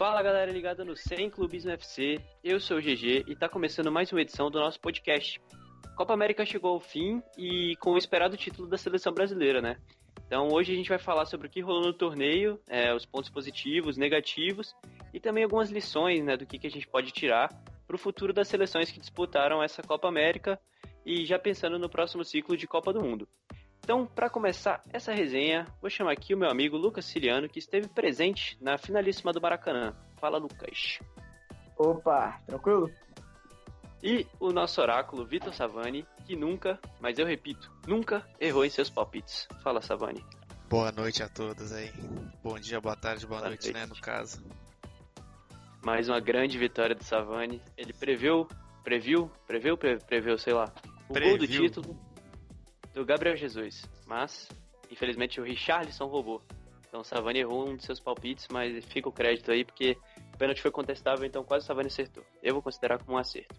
Fala galera ligada no 100 Clubismo FC, eu sou o GG e tá começando mais uma edição do nosso podcast. Copa América chegou ao fim e com o esperado título da seleção brasileira, né? Então hoje a gente vai falar sobre o que rolou no torneio, é, os pontos positivos, negativos e também algumas lições né, do que, que a gente pode tirar para o futuro das seleções que disputaram essa Copa América e já pensando no próximo ciclo de Copa do Mundo. Então, para começar essa resenha, vou chamar aqui o meu amigo Lucas Siriano, que esteve presente na finalíssima do Maracanã. Fala, Lucas. Opa, tranquilo? E o nosso oráculo, Vitor Savani, que nunca, mas eu repito, nunca errou em seus palpites. Fala, Savani. Boa noite a todos aí. Bom dia, boa tarde, boa, boa noite, noite, né, no caso. Mais uma grande vitória do Savani. Ele previu, previu, previu, previu, sei lá, o previu. gol do título do Gabriel Jesus, mas infelizmente o Richarlison roubou. Então o Savani errou um de seus palpites, mas fica o crédito aí porque o pênalti foi contestável, então quase o Savani acertou. Eu vou considerar como um acerto.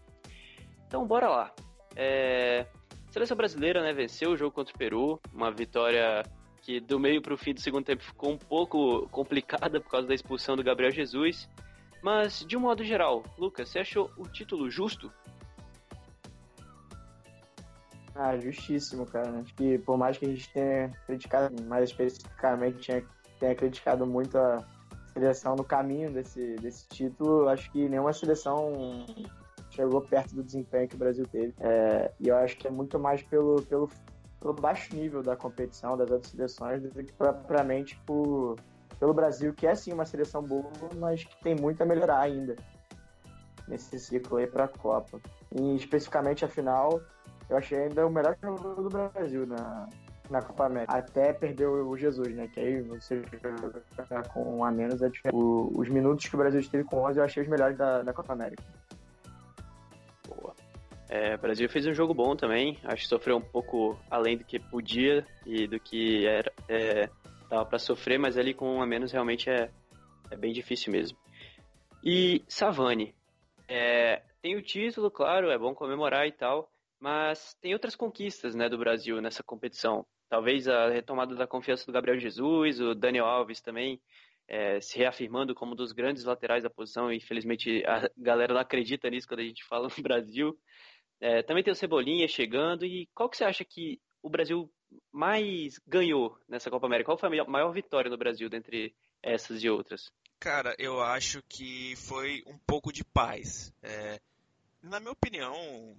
Então bora lá. É... A seleção brasileira né, venceu o jogo contra o Peru, uma vitória que do meio para o fim do segundo tempo ficou um pouco complicada por causa da expulsão do Gabriel Jesus. Mas, de um modo geral, Lucas, você achou o título justo? Ah, justíssimo, cara. Acho que por mais que a gente tenha criticado, mais especificamente tenha, tenha criticado muito a seleção no caminho desse, desse título, acho que nenhuma seleção chegou perto do desempenho que o Brasil teve. É, e eu acho que é muito mais pelo, pelo, pelo baixo nível da competição das outras seleções do que propriamente por, pelo Brasil, que é sim uma seleção boa, mas que tem muito a melhorar ainda nesse ciclo aí para a Copa. E especificamente a final, eu achei ainda o melhor jogador do Brasil na, na Copa América. Até perdeu o Jesus, né? Que aí você jogar com um a menos é. O, os minutos que o Brasil esteve com 11 eu achei os melhores da, da Copa América. Boa. É, o Brasil fez um jogo bom também. Acho que sofreu um pouco além do que podia e do que era é, tava para sofrer, mas ali com um a menos realmente é, é bem difícil mesmo. E Savani, é, tem o título, claro, é bom comemorar e tal, mas tem outras conquistas né, do Brasil nessa competição. Talvez a retomada da confiança do Gabriel Jesus, o Daniel Alves também é, se reafirmando como um dos grandes laterais da posição. Infelizmente a galera não acredita nisso quando a gente fala no Brasil. É, também tem o Cebolinha chegando. E qual que você acha que o Brasil mais ganhou nessa Copa América? Qual foi a maior vitória no Brasil dentre essas e outras? Cara, eu acho que foi um pouco de paz. É, na minha opinião,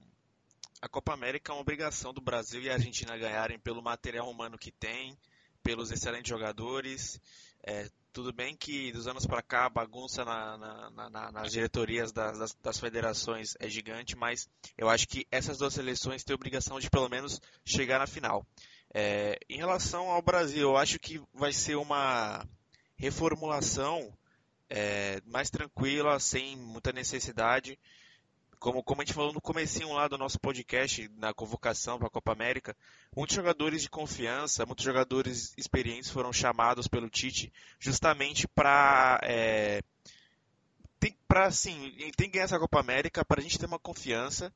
a Copa América é uma obrigação do Brasil e a Argentina ganharem pelo material humano que tem, pelos excelentes jogadores. É, tudo bem que dos anos para cá a bagunça na, na, na, nas diretorias das, das, das, federações é gigante, mas eu acho que essas duas seleções têm obrigação de pelo menos chegar na final. É, em relação ao Brasil, eu acho que vai ser uma reformulação é, mais tranquila, sem muita necessidade como, como a gente falou no comecinho lá do nosso podcast, na convocação para a Copa América, muitos jogadores de confiança, muitos jogadores experientes foram chamados pelo Tite justamente para é, tem para assim, tem que ganhar essa Copa América para a gente ter uma confiança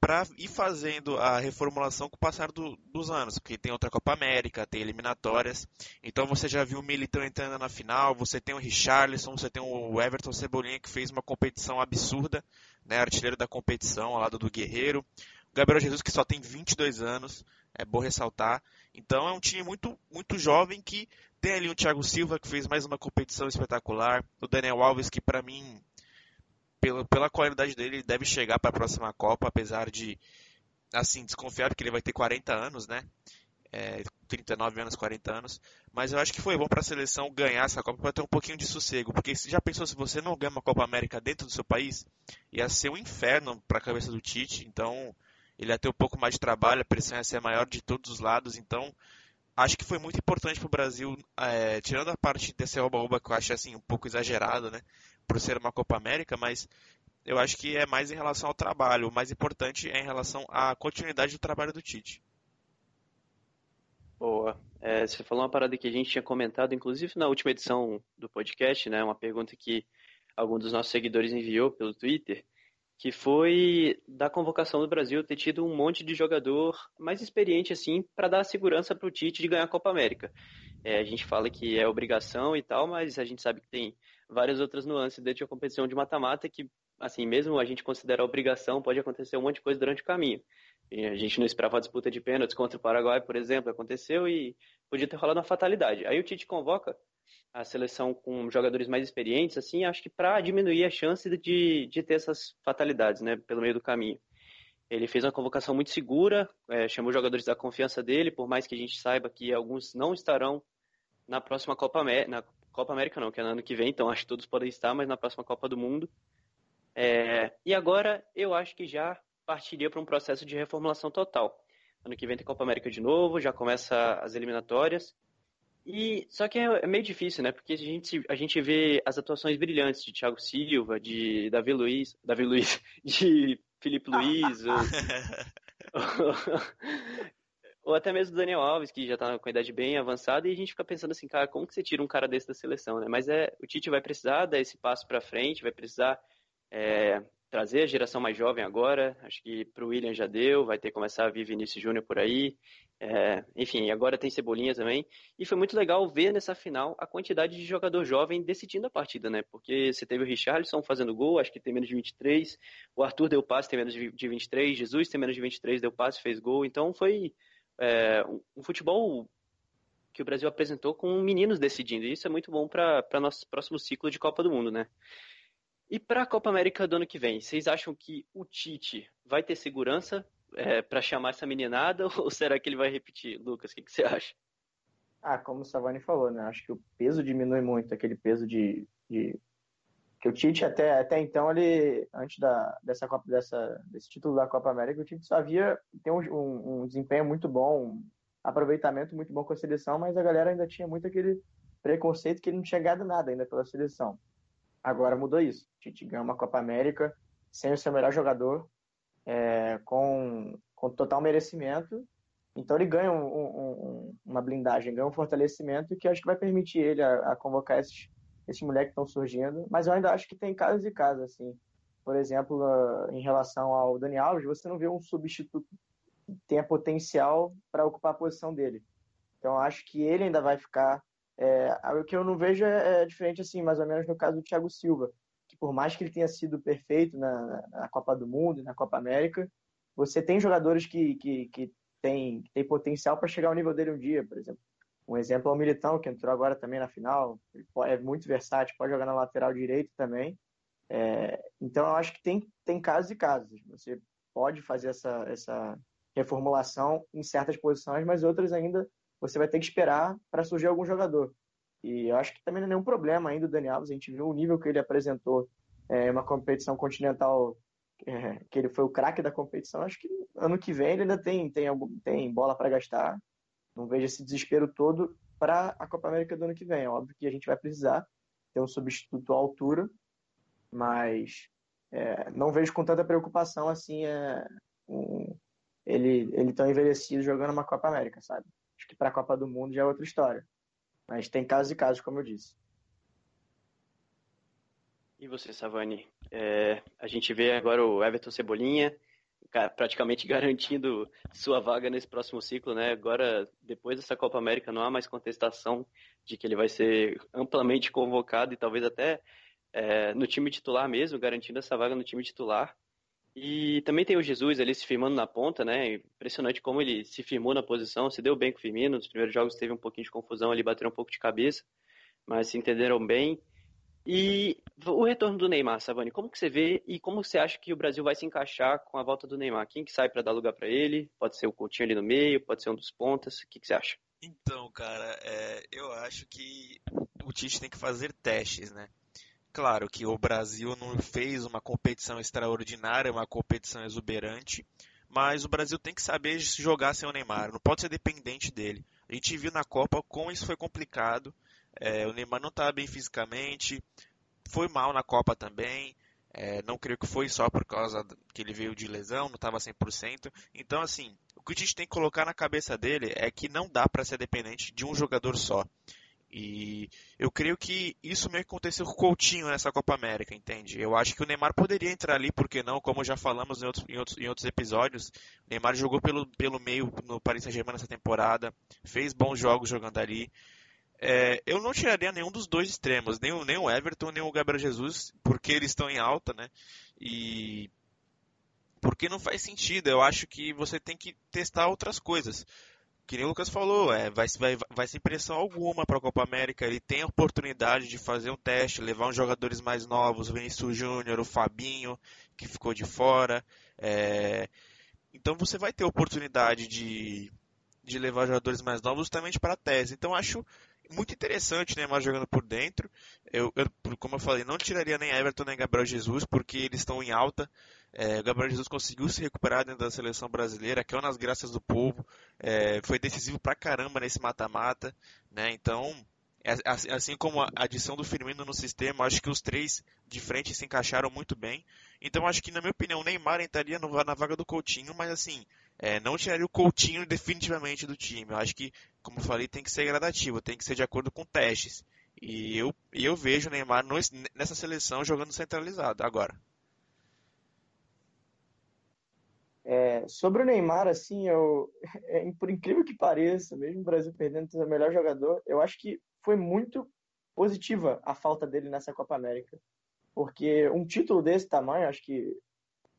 para ir fazendo a reformulação com o passar do, dos anos, porque tem outra Copa América, tem eliminatórias. Então você já viu o Militão entrando na final, você tem o Richarlison, você tem o Everton Cebolinha que fez uma competição absurda, né, artilheiro da competição ao lado do Guerreiro. O Gabriel Jesus que só tem 22 anos, é bom ressaltar. Então é um time muito muito jovem que tem ali o Thiago Silva que fez mais uma competição espetacular, o Daniel Alves que para mim pela, pela qualidade dele, ele deve chegar para a próxima Copa, apesar de, assim, desconfiar, porque ele vai ter 40 anos, né? É, 39 anos, 40 anos. Mas eu acho que foi bom para a seleção ganhar essa Copa para ter um pouquinho de sossego. Porque já pensou se você não ganha uma Copa América dentro do seu país? Ia ser um inferno para a cabeça do Tite. Então, ele ia ter um pouco mais de trabalho, a pressão ia ser maior de todos os lados. Então, acho que foi muito importante para o Brasil, é, tirando a parte desse oba-oba que eu acho assim, um pouco exagerado, né? por ser uma Copa América, mas eu acho que é mais em relação ao trabalho. O mais importante é em relação à continuidade do trabalho do Tite. Boa. É, você falou uma parada que a gente tinha comentado, inclusive na última edição do podcast, né? Uma pergunta que algum dos nossos seguidores enviou pelo Twitter, que foi da convocação do Brasil ter tido um monte de jogador mais experiente assim para dar segurança para o Tite de ganhar a Copa América. É, a gente fala que é obrigação e tal, mas a gente sabe que tem várias outras nuances dentro de uma competição de mata-mata que, assim, mesmo a gente considera obrigação, pode acontecer um monte de coisa durante o caminho. E a gente não esperava a disputa de pênaltis contra o Paraguai, por exemplo, aconteceu e podia ter rolado uma fatalidade. Aí o Tite convoca a seleção com jogadores mais experientes, assim, acho que para diminuir a chance de, de ter essas fatalidades, né, pelo meio do caminho. Ele fez uma convocação muito segura, é, chamou jogadores da confiança dele, por mais que a gente saiba que alguns não estarão na próxima Copa América, na Copa América não, que é no ano que vem, então acho que todos podem estar, mas na próxima Copa do Mundo. É, e agora eu acho que já partiria para um processo de reformulação total. Ano que vem tem Copa América de novo, já começa as eliminatórias. E só que é, é meio difícil, né? Porque a gente, a gente vê as atuações brilhantes de Thiago Silva, de Davi Luiz, Davi Luiz, de Felipe Luiz, ou, ou, até mesmo Daniel Alves, que já está com a idade bem avançada, e a gente fica pensando assim, cara, como que você tira um cara desse da seleção, né? Mas é, o Tite vai precisar dar esse passo para frente, vai precisar é, trazer a geração mais jovem agora. Acho que para o William já deu, vai ter que começar a vir Vinícius Júnior por aí. É, enfim, agora tem Cebolinha também. E foi muito legal ver nessa final a quantidade de jogador jovem decidindo a partida, né? Porque você teve o Richarlison fazendo gol, acho que tem menos de 23. O Arthur deu passe, tem menos de 23. Jesus tem menos de 23, deu passe, fez gol. Então foi é, um futebol que o Brasil apresentou com meninos decidindo. E isso é muito bom para nosso próximo ciclo de Copa do Mundo, né? E para a Copa América do ano que vem, vocês acham que o Tite vai ter segurança é, para chamar essa meninada ou será que ele vai repetir? Lucas, o que, que, você acha? Ah, como o Savani falou, né? Acho que o peso diminui muito, aquele peso de, de... que o Tite até, até então ele antes da, dessa Copa dessa desse título da Copa América o Tite só havia tem um, um, desempenho muito bom, um aproveitamento muito bom com a seleção, mas a galera ainda tinha muito aquele preconceito que ele não tinha ganhado nada ainda pela seleção. Agora mudou isso. Tite ganhou uma Copa América sem o seu melhor jogador, é, com, com total merecimento. Então ele ganha um, um, uma blindagem, ganha um fortalecimento que acho que vai permitir ele a, a convocar esses, esses moleques que estão surgindo. Mas eu ainda acho que tem casos e casos, assim. Por exemplo, em relação ao Dani Alves, você não vê um substituto que tenha potencial para ocupar a posição dele. Então acho que ele ainda vai ficar é, o que eu não vejo é, é, diferente, assim, mais ou menos no caso do Thiago Silva, que por mais que ele tenha sido perfeito na, na Copa do Mundo e na Copa América, você tem jogadores que, que, que têm tem potencial para chegar ao nível dele um dia, por exemplo. Um exemplo é o Militão, que entrou agora também na final, ele é muito versátil, pode jogar na lateral direito também. É, então, eu acho que tem, tem casos e casos. Você pode fazer essa, essa reformulação em certas posições, mas outras ainda você vai ter que esperar para surgir algum jogador. E eu acho que também não é nenhum problema ainda o Dani Alves, a gente viu o nível que ele apresentou em é, uma competição continental, é, que ele foi o craque da competição. Acho que ano que vem ele ainda tem, tem, tem bola para gastar. Não vejo esse desespero todo para a Copa América do ano que vem. É óbvio que a gente vai precisar ter um substituto à altura, mas é, não vejo com tanta preocupação assim é, um, ele, ele tão envelhecido jogando uma Copa América, sabe? Que para a Copa do Mundo já é outra história. Mas tem casos e casos, como eu disse. E você, Savani? É, a gente vê agora o Everton Cebolinha praticamente garantindo sua vaga nesse próximo ciclo, né? Agora, depois dessa Copa América, não há mais contestação de que ele vai ser amplamente convocado e talvez até é, no time titular mesmo, garantindo essa vaga no time titular. E também tem o Jesus ali se firmando na ponta, né? Impressionante como ele se firmou na posição, se deu bem com o Firmino. Nos primeiros jogos teve um pouquinho de confusão ali, bateram um pouco de cabeça, mas se entenderam bem. E o retorno do Neymar, Savani, como que você vê e como você acha que o Brasil vai se encaixar com a volta do Neymar? Quem que sai para dar lugar para ele? Pode ser o Coutinho ali no meio, pode ser um dos pontas. O que, que você acha? Então, cara, é, eu acho que o Tite tem que fazer testes, né? Claro que o Brasil não fez uma competição extraordinária, uma competição exuberante, mas o Brasil tem que saber jogar sem o Neymar, não pode ser dependente dele. A gente viu na Copa como isso foi complicado. É, o Neymar não estava bem fisicamente, foi mal na Copa também. É, não creio que foi só por causa que ele veio de lesão, não estava 100%. Então, assim, o que a gente tem que colocar na cabeça dele é que não dá para ser dependente de um jogador só. E eu creio que isso meio que aconteceu com o Coutinho nessa Copa América, entende? Eu acho que o Neymar poderia entrar ali, porque não? Como já falamos em outros, em outros, em outros episódios, o Neymar jogou pelo, pelo meio no Paris Saint-Germain nessa temporada, fez bons jogos jogando ali. É, eu não tiraria nenhum dos dois extremos, nem o, nem o Everton, nem o Gabriel Jesus, porque eles estão em alta, né? E porque não faz sentido. Eu acho que você tem que testar outras coisas. Que nem o Lucas falou, é, vai, vai, vai sem pressão alguma para a Copa América. Ele tem a oportunidade de fazer um teste, levar uns jogadores mais novos, o Vinícius Júnior, o Fabinho, que ficou de fora. É, então você vai ter oportunidade de, de levar jogadores mais novos justamente para a tese. Então acho muito interessante Neymar jogando por dentro. Eu, eu, como eu falei, não tiraria nem Everton nem Gabriel Jesus, porque eles estão em alta. É, o Gabriel Jesus conseguiu se recuperar dentro da seleção brasileira, que é das graças do povo. É, foi decisivo pra caramba nesse mata-mata. Né? Então, assim como a adição do Firmino no sistema, acho que os três de frente se encaixaram muito bem. Então, acho que, na minha opinião, o Neymar entraria na vaga do Coutinho, mas assim, é, não tiraria o Coutinho definitivamente do time. Eu acho que, como eu falei, tem que ser gradativo, tem que ser de acordo com testes. E eu, eu vejo o Neymar nessa seleção jogando centralizado agora. É, sobre o Neymar, assim, eu, é, por incrível que pareça, mesmo o Brasil perdendo o melhor jogador, eu acho que foi muito positiva a falta dele nessa Copa América. Porque um título desse tamanho, acho que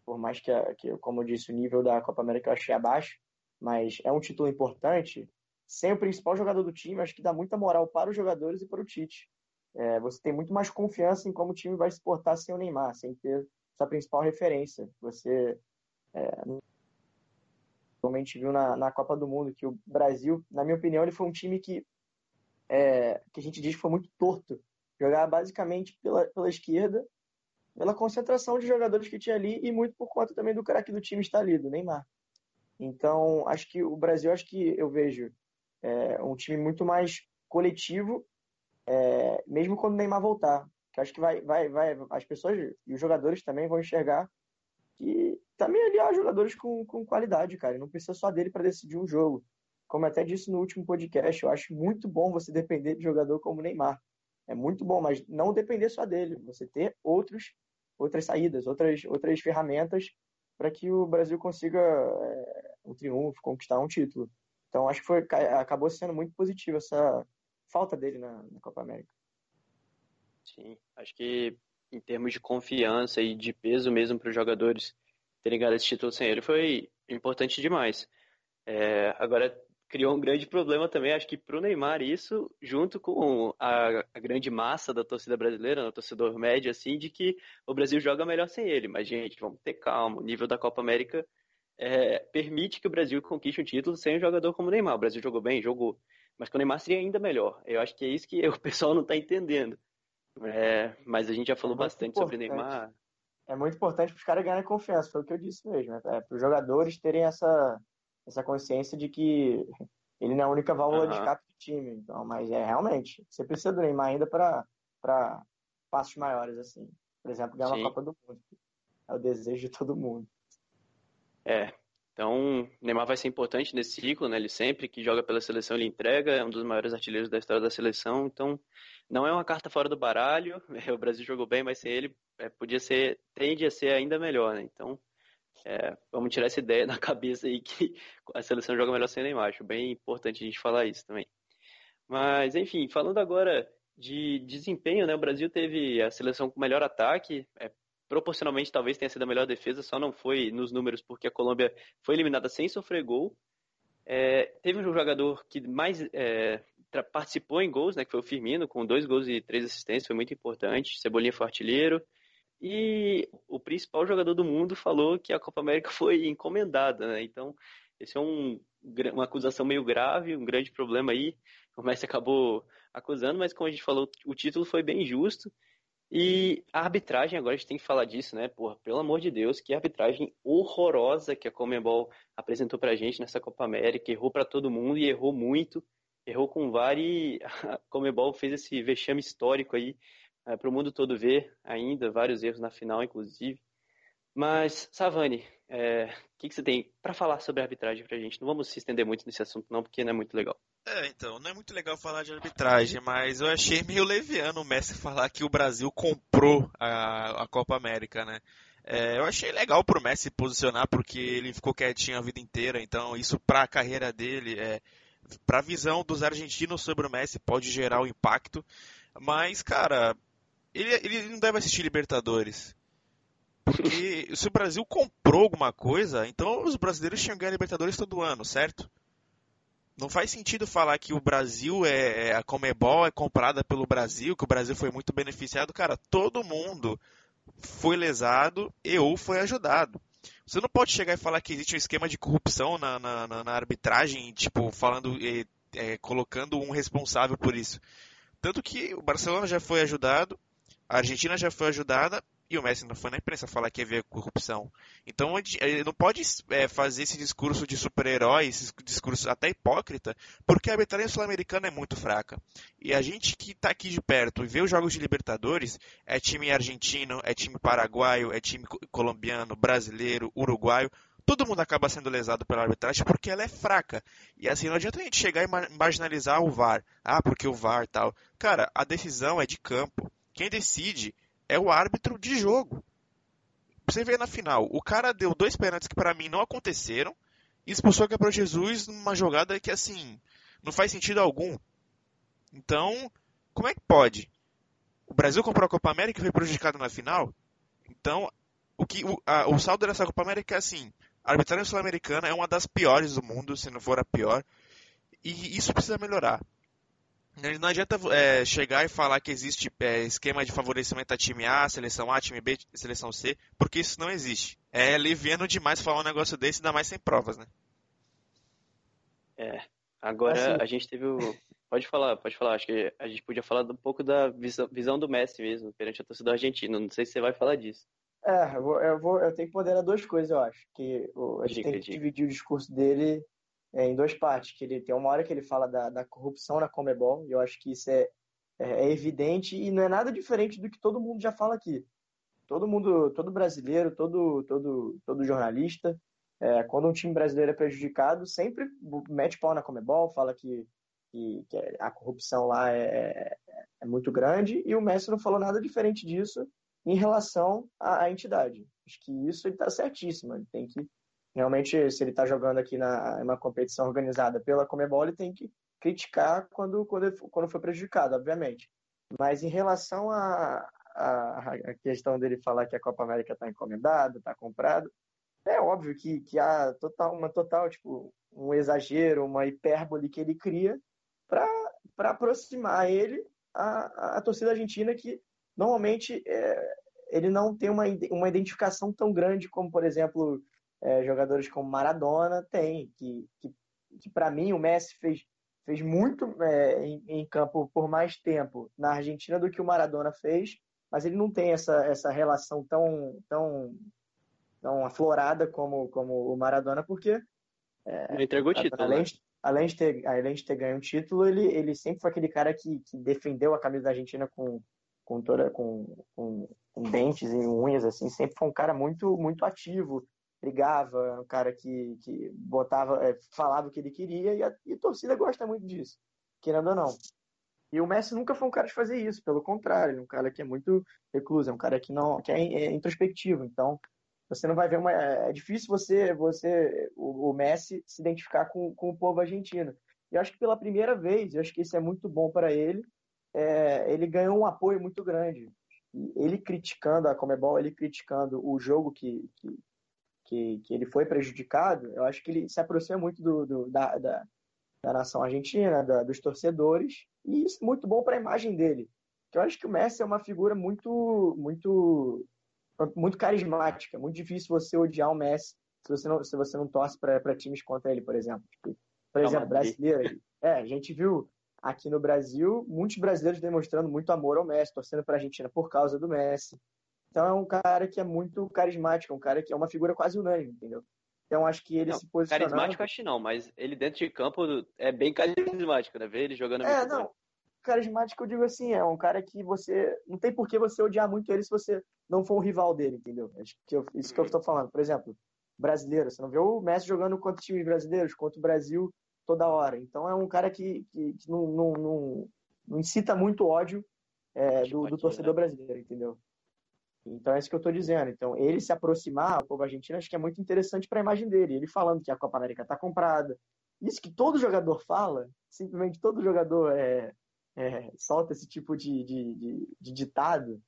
por mais que, que, como eu disse, o nível da Copa América eu achei abaixo, mas é um título importante. Sem o principal jogador do time, acho que dá muita moral para os jogadores e para o Tite. É, você tem muito mais confiança em como o time vai se portar sem o Neymar, sem ter sua principal referência. Você é, realmente viu na, na Copa do Mundo que o Brasil, na minha opinião, ele foi um time que, é, que a gente diz que foi muito torto. Jogava basicamente pela, pela esquerda pela concentração de jogadores que tinha ali e muito por conta também do craque do time estar ali, do Neymar. Então, acho que o Brasil, acho que eu vejo é, um time muito mais coletivo, é, mesmo quando o Neymar voltar. Que acho que vai, vai, vai, as pessoas e os jogadores também vão enxergar que também ali há jogadores com, com qualidade, cara. Não precisa só dele para decidir um jogo. Como até disse no último podcast, eu acho muito bom você depender de jogador como Neymar. É muito bom, mas não depender só dele. Você ter outros outras saídas, outras, outras ferramentas para que o Brasil consiga é, um triunfo, conquistar um título. Então acho que foi, acabou sendo muito positivo essa falta dele na, na Copa América. Sim, acho que em termos de confiança e de peso mesmo para os jogadores terem ganhado esse título sem ele foi importante demais. É, agora criou um grande problema também, acho que para o Neymar isso, junto com a, a, grande massa da torcida brasileira, do torcedor médio, assim, de que o Brasil joga melhor sem ele. Mas, gente, vamos ter calma. O nível da Copa América é, permite que o Brasil conquiste um título sem um jogador como o Neymar. O Brasil jogou bem, jogou. Mas com o Neymar seria ainda melhor. Eu acho que é isso que o pessoal não está entendendo. É, mas a gente já falou é bastante importante. sobre o Neymar. É muito importante para os caras ganharem confiança, foi o que eu disse mesmo. É, para os jogadores terem essa, essa consciência de que ele não é a única válvula uhum. de escape do time. Então, mas é realmente, você precisa do Neymar ainda para passos maiores, assim. Por exemplo, ganhar Sim. uma Copa do Mundo. É o desejo de todo mundo. É. Então, Neymar vai ser importante nesse ciclo, né? Ele sempre que joga pela seleção, ele entrega, é um dos maiores artilheiros da história da seleção. Então, não é uma carta fora do baralho. O Brasil jogou bem, mas sem ele é, podia ser, tende a ser ainda melhor, né? Então, é, vamos tirar essa ideia da cabeça aí que a seleção joga melhor sem Neymar. Acho bem importante a gente falar isso também. Mas, enfim, falando agora de desempenho, né? O Brasil teve a seleção com melhor ataque. É, proporcionalmente, talvez tenha sido a melhor defesa, só não foi nos números porque a Colômbia foi eliminada sem sofrer gol. É, teve um jogador que mais é, participou em gols, né? Que foi o Firmino, com dois gols e três assistências, foi muito importante. Cebolinha foi artilheiro. E o principal jogador do mundo falou que a Copa América foi encomendada, né? Então, esse é um, uma acusação meio grave, um grande problema aí. O Messi acabou acusando, mas como a gente falou, o título foi bem justo. E a arbitragem, agora a gente tem que falar disso, né? Porra, pelo amor de Deus, que arbitragem horrorosa que a Comembol apresentou pra gente nessa Copa América. Errou para todo mundo e errou muito. Errou com VAR e a Comembol fez esse vexame histórico aí é, para o mundo todo ver ainda, vários erros na final, inclusive. Mas, Savani, o é, que, que você tem para falar sobre arbitragem para a gente? Não vamos se estender muito nesse assunto, não, porque não é muito legal. É, então, não é muito legal falar de arbitragem, mas eu achei meio leviano o Messi falar que o Brasil comprou a, a Copa América, né? É, eu achei legal pro Messi posicionar, porque ele ficou quietinho a vida inteira, então isso para a carreira dele é, a visão dos argentinos sobre o Messi pode gerar um impacto, mas cara, ele, ele não deve assistir Libertadores. Porque se o Brasil comprou alguma coisa, então os brasileiros tinham ganho Libertadores todo ano, certo? Não faz sentido falar que o Brasil é, é a Comebol é comprada pelo Brasil, que o Brasil foi muito beneficiado. Cara, todo mundo foi lesado e ou foi ajudado. Você não pode chegar e falar que existe um esquema de corrupção na, na, na arbitragem, tipo, falando, é, é, colocando um responsável por isso. Tanto que o Barcelona já foi ajudado, a Argentina já foi ajudada e o Messi não foi na imprensa falar que havia corrupção. Então ele não pode é, fazer esse discurso de super-herói, esse discurso até hipócrita, porque a arbitragem sul-americana é muito fraca. E a gente que está aqui de perto e vê os jogos de Libertadores, é time argentino, é time paraguaio, é time colombiano, brasileiro, uruguaio, todo mundo acaba sendo lesado pela arbitragem porque ela é fraca. E assim, não adianta a gente chegar e marginalizar o VAR. Ah, porque o VAR tal. Cara, a decisão é de campo. Quem decide é o árbitro de jogo. Você vê na final, o cara deu dois pênaltis que para mim não aconteceram e expulsou o Gabriel Jesus numa jogada que assim não faz sentido algum. Então, como é que pode? O Brasil comprou a Copa América e foi prejudicado na final. Então, o que o, a, o saldo dessa Copa América é assim: a arbitragem sul-americana é uma das piores do mundo, se não for a pior, e isso precisa melhorar. Não adianta é, chegar e falar que existe é, esquema de favorecimento a time A, seleção A, time B, seleção C, porque isso não existe. É liviano demais falar um negócio desse, ainda mais sem provas, né? É. Agora assim... a gente teve o. Pode falar, pode falar. Acho que a gente podia falar um pouco da visão, visão do Messi mesmo, perante a torcida argentina. Não sei se você vai falar disso. É, eu, vou, eu, vou, eu tenho que ponderar duas coisas, eu acho. Que a gente dica, tem que dica. dividir o discurso dele é, em duas partes. Que ele tem uma hora que ele fala da, da corrupção na Comebol, e eu acho que isso é, é, é, evidente e não é nada diferente do que todo mundo já fala aqui. Todo mundo, todo brasileiro, todo, todo, todo jornalista, é, quando um time brasileiro é prejudicado, sempre mete pau na Comebol, fala que, que, que a corrupção lá é, é muito grande, e o Messi não falou nada diferente disso em relação à, à entidade. Acho que isso ele está certíssimo. Ele tem que realmente, se ele está jogando aqui na uma competição organizada pela Comebol, ele tem que criticar quando, quando, quando foi prejudicado, obviamente. Mas em relação à a, a, questão dele falar que a Copa América está encomendada, está comprado, é óbvio que, que há total, uma total, tipo, um exagero, uma hipérbole que ele cria para aproximar ele à, à torcida argentina que normalmente é, ele não tem uma, uma identificação tão grande como, por exemplo, é, jogadores como Maradona têm, que, que, que para mim o Messi fez, fez muito é, em, em, campo por mais tempo na Argentina do que o Maradona fez, mas ele não tem essa, essa relação tão, tão, tão aflorada como, como o Maradona, porque. É, ele entregou título. Além, né? de, além, de ter, além de ter ganho um título, ele, ele sempre foi aquele cara que, que defendeu a camisa da Argentina com, com, toda, com, com, com dentes e unhas, assim, sempre foi um cara muito, muito ativo brigava, um cara que, que botava, é, falava o que ele queria, e a, e a, torcida gosta muito disso, querendo ou não. E o Messi nunca foi um cara de fazer isso, pelo contrário, ele é um cara que é muito recluso, é um cara que não que é, é introspectivo, então você não vai ver uma é, é difícil você você o, o, Messi se identificar com, com o povo argentino. E acho que pela primeira vez, eu acho que isso é muito bom para ele, é, ele ganhou um apoio muito grande. Ele criticando a Comebol, ele criticando o jogo que, que, que, que ele foi prejudicado, eu acho que ele se aproxima muito do, do da, da, da, nação argentina, da, dos torcedores, e isso é muito bom para a imagem dele. Eu acho que o Messi é uma figura muito, muito, muito carismática. Muito difícil você odiar o Messi se você não, se você não torce para times contra ele, por exemplo. Tipo, por exemplo, brasileiro. É, a gente viu aqui no Brasil muitos brasileiros demonstrando muito amor ao Messi, torcendo para a Argentina por causa do Messi. Então é um cara que é muito carismático, é um cara que é uma figura quase unânime, entendeu? Então acho que ele não, se posicionando... Carismático acho que não, mas ele dentro de campo é bem carismático, né? Ver ele jogando É, não. Bom. Carismático eu digo assim, é um cara que você. Não tem por que você odiar muito ele se você não for um rival dele, entendeu? Acho que eu, isso que eu estou falando. Por exemplo, brasileiro. Você não vê o Messi jogando contra times brasileiros, contra o Brasil toda hora. Então é um cara que, que, que não, não, não, não, incita muito ódio é, do, do, torcedor brasileiro, entendeu? Então é isso que eu estou dizendo. Então, ele se aproximar ao povo argentino acho que é muito interessante para a imagem dele. Ele falando que a Copa América está comprada isso que todo jogador fala, simplesmente todo jogador é, é, solta esse tipo de, de, de, de ditado,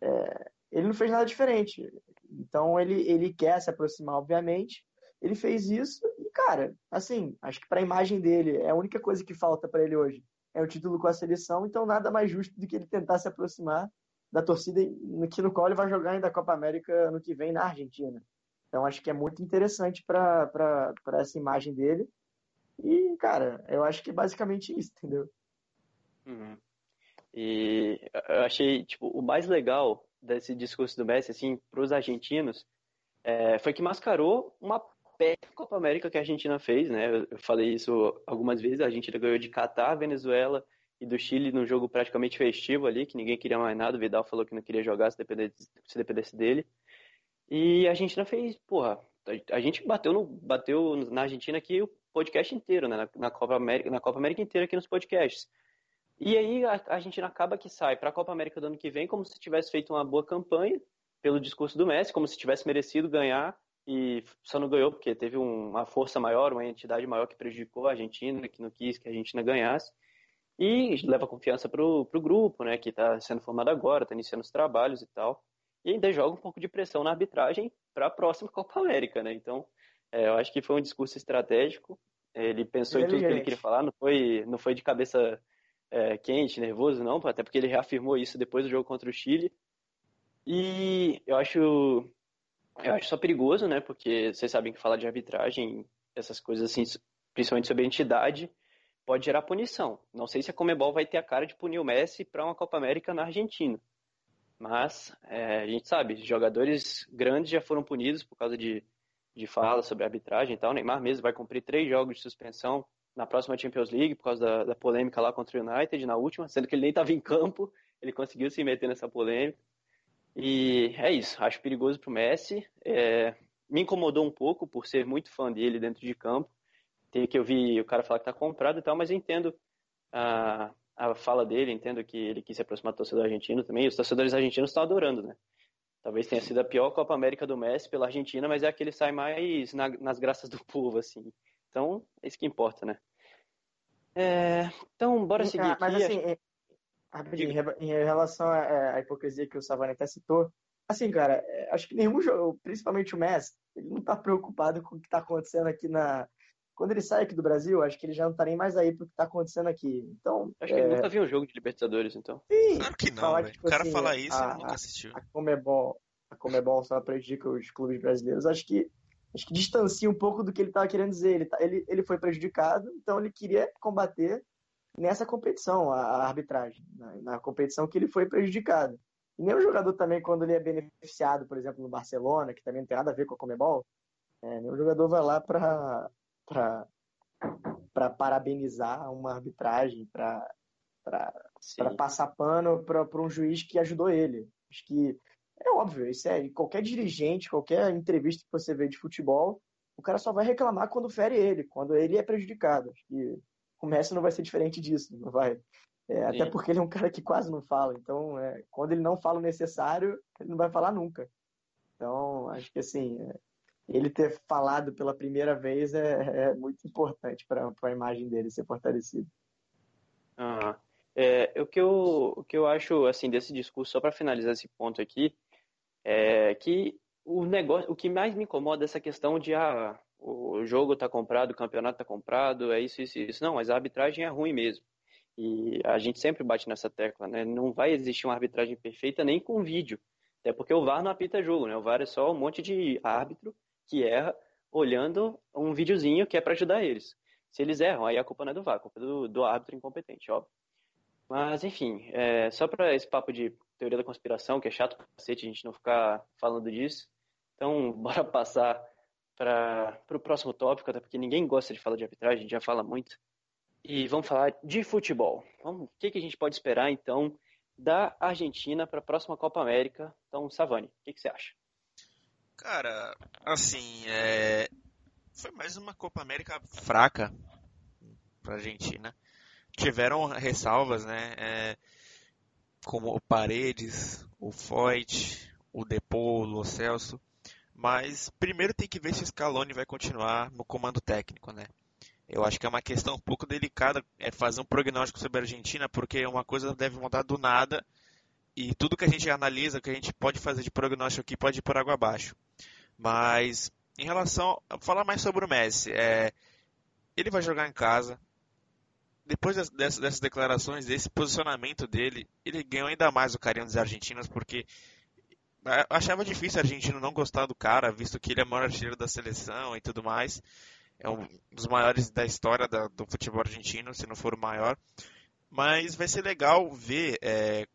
é, ele não fez nada diferente. Então ele, ele quer se aproximar, obviamente. Ele fez isso e, cara, assim, acho que para a imagem dele, é a única coisa que falta para ele hoje é o título com a seleção, então nada mais justo do que ele tentar se aproximar da torcida que no qual ele vai jogar ainda a Copa América no que vem na Argentina. Então acho que é muito interessante para essa imagem dele. E, cara, eu acho que é basicamente isso, entendeu? Uhum. E eu achei, tipo, o mais legal desse discurso do Messi, assim, para os argentinos, é, foi que mascarou uma péssima Copa América que a Argentina fez, né? Eu falei isso algumas vezes, a Argentina ganhou de Catar, Venezuela e do Chile num jogo praticamente festivo ali, que ninguém queria mais nada, o Vidal falou que não queria jogar se dependesse, se dependesse dele. E a Argentina fez, porra, a gente bateu, no, bateu na Argentina aqui o podcast inteiro, né? Na, na, Copa América, na Copa América inteira aqui nos podcasts. E aí a, a Argentina acaba que sai para a Copa América do ano que vem como se tivesse feito uma boa campanha pelo discurso do Messi, como se tivesse merecido ganhar e só não ganhou porque teve uma força maior, uma entidade maior que prejudicou a Argentina, que não quis que a Argentina ganhasse. E leva confiança para o grupo, né, que está sendo formado agora, está iniciando os trabalhos e tal e ainda joga um pouco de pressão na arbitragem para a próxima Copa América, né? Então, é, eu acho que foi um discurso estratégico. Ele pensou em tudo que ele queria falar, não foi, não foi de cabeça é, quente, nervoso, não, até porque ele reafirmou isso depois do jogo contra o Chile. E eu acho, eu acho só perigoso, né? Porque vocês sabem que falar de arbitragem, essas coisas assim, principalmente sobre a entidade, pode gerar punição. Não sei se a Comebol vai ter a cara de punir o Messi para uma Copa América na Argentina. Mas é, a gente sabe, jogadores grandes já foram punidos por causa de, de fala sobre arbitragem e tal. O Neymar mesmo vai cumprir três jogos de suspensão na próxima Champions League por causa da, da polêmica lá contra o United na última, sendo que ele nem estava em campo, ele conseguiu se meter nessa polêmica. E é isso, acho perigoso para o Messi. É, me incomodou um pouco por ser muito fã dele dentro de campo. Tem que eu vi o cara falar que está comprado e tal, mas eu entendo a, a fala dele, entendo que ele quis se aproximar do torcedor argentino também. Os torcedores argentinos estão adorando, né? Talvez tenha sido a pior Copa América do Messi pela Argentina, mas é a que ele sai mais na, nas graças do povo, assim. Então, é isso que importa, né? É, então, bora seguir ah, mas, aqui. Assim, é, rapidinho, em relação à, hipocrisia que o Savani até citou, assim, cara, é, acho que nenhum jogo, principalmente o Messi, ele não tá preocupado com o que tá acontecendo aqui na, quando ele sai aqui do Brasil, acho que ele já não tá nem mais aí pro que tá acontecendo aqui. Então. Acho é... que ele nunca viu um jogo de Libertadores, então. Sim, claro que não. Falar que, tipo, o cara assim, fala isso, a, ele nunca assistiu. A Comebol, a Comebol só prejudica os clubes brasileiros. Acho que acho que distancia um pouco do que ele estava querendo dizer. Ele, tá, ele, ele foi prejudicado, então ele queria combater nessa competição, a, a arbitragem, na, na, competição que ele foi prejudicado. E nem o jogador também, quando ele é beneficiado, por exemplo, no Barcelona, que também não tem nada a ver com a Comebol, é, nenhum jogador vai lá para para parabenizar uma arbitragem, para passar pano para um juiz que ajudou ele. Acho que é óbvio, isso é qualquer dirigente, qualquer entrevista que você vê de futebol, o cara só vai reclamar quando fere ele, quando ele é prejudicado. Acho que o Messi não vai ser diferente disso, não vai. É, até porque ele é um cara que quase não fala. Então, é, quando ele não fala o necessário, ele não vai falar nunca. Então, acho que assim, é, ele ter falado pela primeira vez é, é muito importante para a imagem dele ser fortalecida. Ah, é, o, que eu, o que eu acho assim desse discurso, só para finalizar esse ponto aqui, é que o negócio, o que mais me incomoda é essa questão de ah, o jogo está comprado, o campeonato está comprado, é isso, isso, isso. Não, mas a arbitragem é ruim mesmo. E a gente sempre bate nessa tecla, né? Não vai existir uma arbitragem perfeita nem com vídeo. Até porque o VAR não apita jogo, né? O VAR é só um monte de árbitro que erra olhando um videozinho que é para ajudar eles. Se eles erram, aí a culpa não é do VAR, a culpa é do, do árbitro incompetente, óbvio. Mas, enfim, é, só para esse papo de teoria da conspiração, que é chato pra cacete a gente não ficar falando disso. Então, bora passar para o próximo tópico, até porque ninguém gosta de falar de arbitragem, a gente já fala muito. E vamos falar de futebol. Vamos, o que, que a gente pode esperar, então, da Argentina para a próxima Copa América? Então, Savani, o que, que você acha? Cara, assim, é... foi mais uma Copa América fraca pra Argentina. Tiveram ressalvas, né? É... Como o Paredes, o Foyt, o Depô, o Celso. Mas primeiro tem que ver se o Scaloni vai continuar no comando técnico, né? Eu acho que é uma questão um pouco delicada é fazer um prognóstico sobre a Argentina, porque uma coisa deve mudar do nada e tudo que a gente analisa, que a gente pode fazer de prognóstico aqui, pode ir por água abaixo. Mas em relação falar mais sobre o Messi, é, ele vai jogar em casa. Depois dessas, dessas declarações, desse posicionamento dele, ele ganhou ainda mais o carinho dos argentinos, porque achava difícil o argentino não gostar do cara, visto que ele é o maior artilheiro da seleção e tudo mais. É um dos maiores da história da, do futebol argentino, se não for o maior. Mas vai ser legal ver é,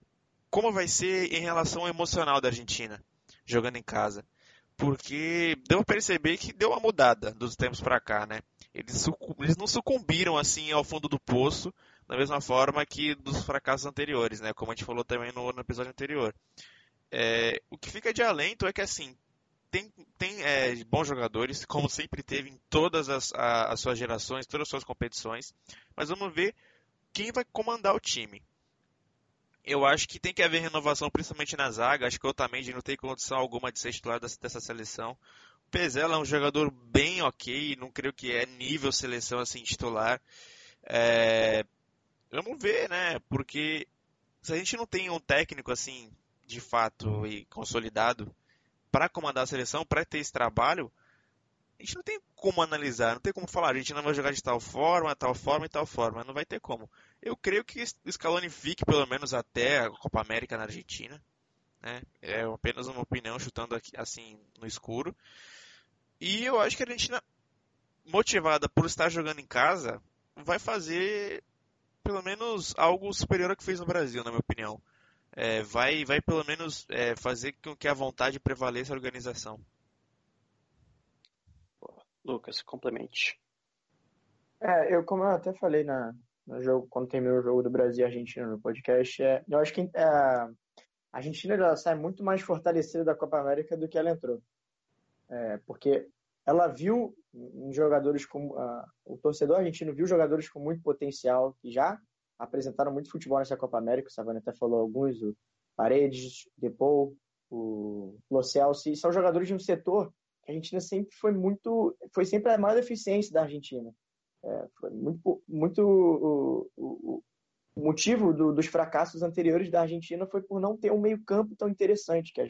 como vai ser em relação ao emocional da Argentina jogando em casa. Porque deu a perceber que deu uma mudada dos tempos para cá, né? Eles, eles não sucumbiram assim ao fundo do poço da mesma forma que dos fracassos anteriores, né? Como a gente falou também no, no episódio anterior. É, o que fica de alento é que assim tem, tem é, bons jogadores, como sempre teve em todas as, a, as suas gerações, todas as suas competições, mas vamos ver quem vai comandar o time eu acho que tem que haver renovação, principalmente na zaga. Acho que o Otamendi não tem condição alguma de ser titular dessa seleção. O Pezela é um jogador bem ok, não creio que é nível seleção assim titular. É... Vamos ver, né? Porque se a gente não tem um técnico assim, de fato e consolidado para comandar a seleção, para ter esse trabalho, a gente não tem como analisar, não tem como falar, a gente não vai jogar de tal forma, tal forma e tal forma, não vai ter como. Eu creio que o Scaloni fique pelo menos até a Copa América na Argentina, né? É apenas uma opinião chutando aqui, assim no escuro. E eu acho que a Argentina, motivada por estar jogando em casa, vai fazer pelo menos algo superior ao que fez no Brasil, na minha opinião. É, vai, vai pelo menos é, fazer com que a vontade prevaleça a organização. Lucas, complemente. É, eu, como eu até falei na, no jogo, quando terminou o jogo do Brasil e Argentina no podcast, é, eu acho que é, a Argentina já sai muito mais fortalecida da Copa América do que ela entrou. É, porque ela viu jogadores como. Uh, o torcedor argentino viu jogadores com muito potencial que já apresentaram muito futebol nessa Copa América. O Savana até falou alguns: o Paredes, Depou, o Lo Celso. São jogadores de um setor a Argentina sempre foi muito, foi sempre a maior deficiência da Argentina. É, foi muito, muito o, o, o motivo do, dos fracassos anteriores da Argentina foi por não ter um meio campo tão interessante. Que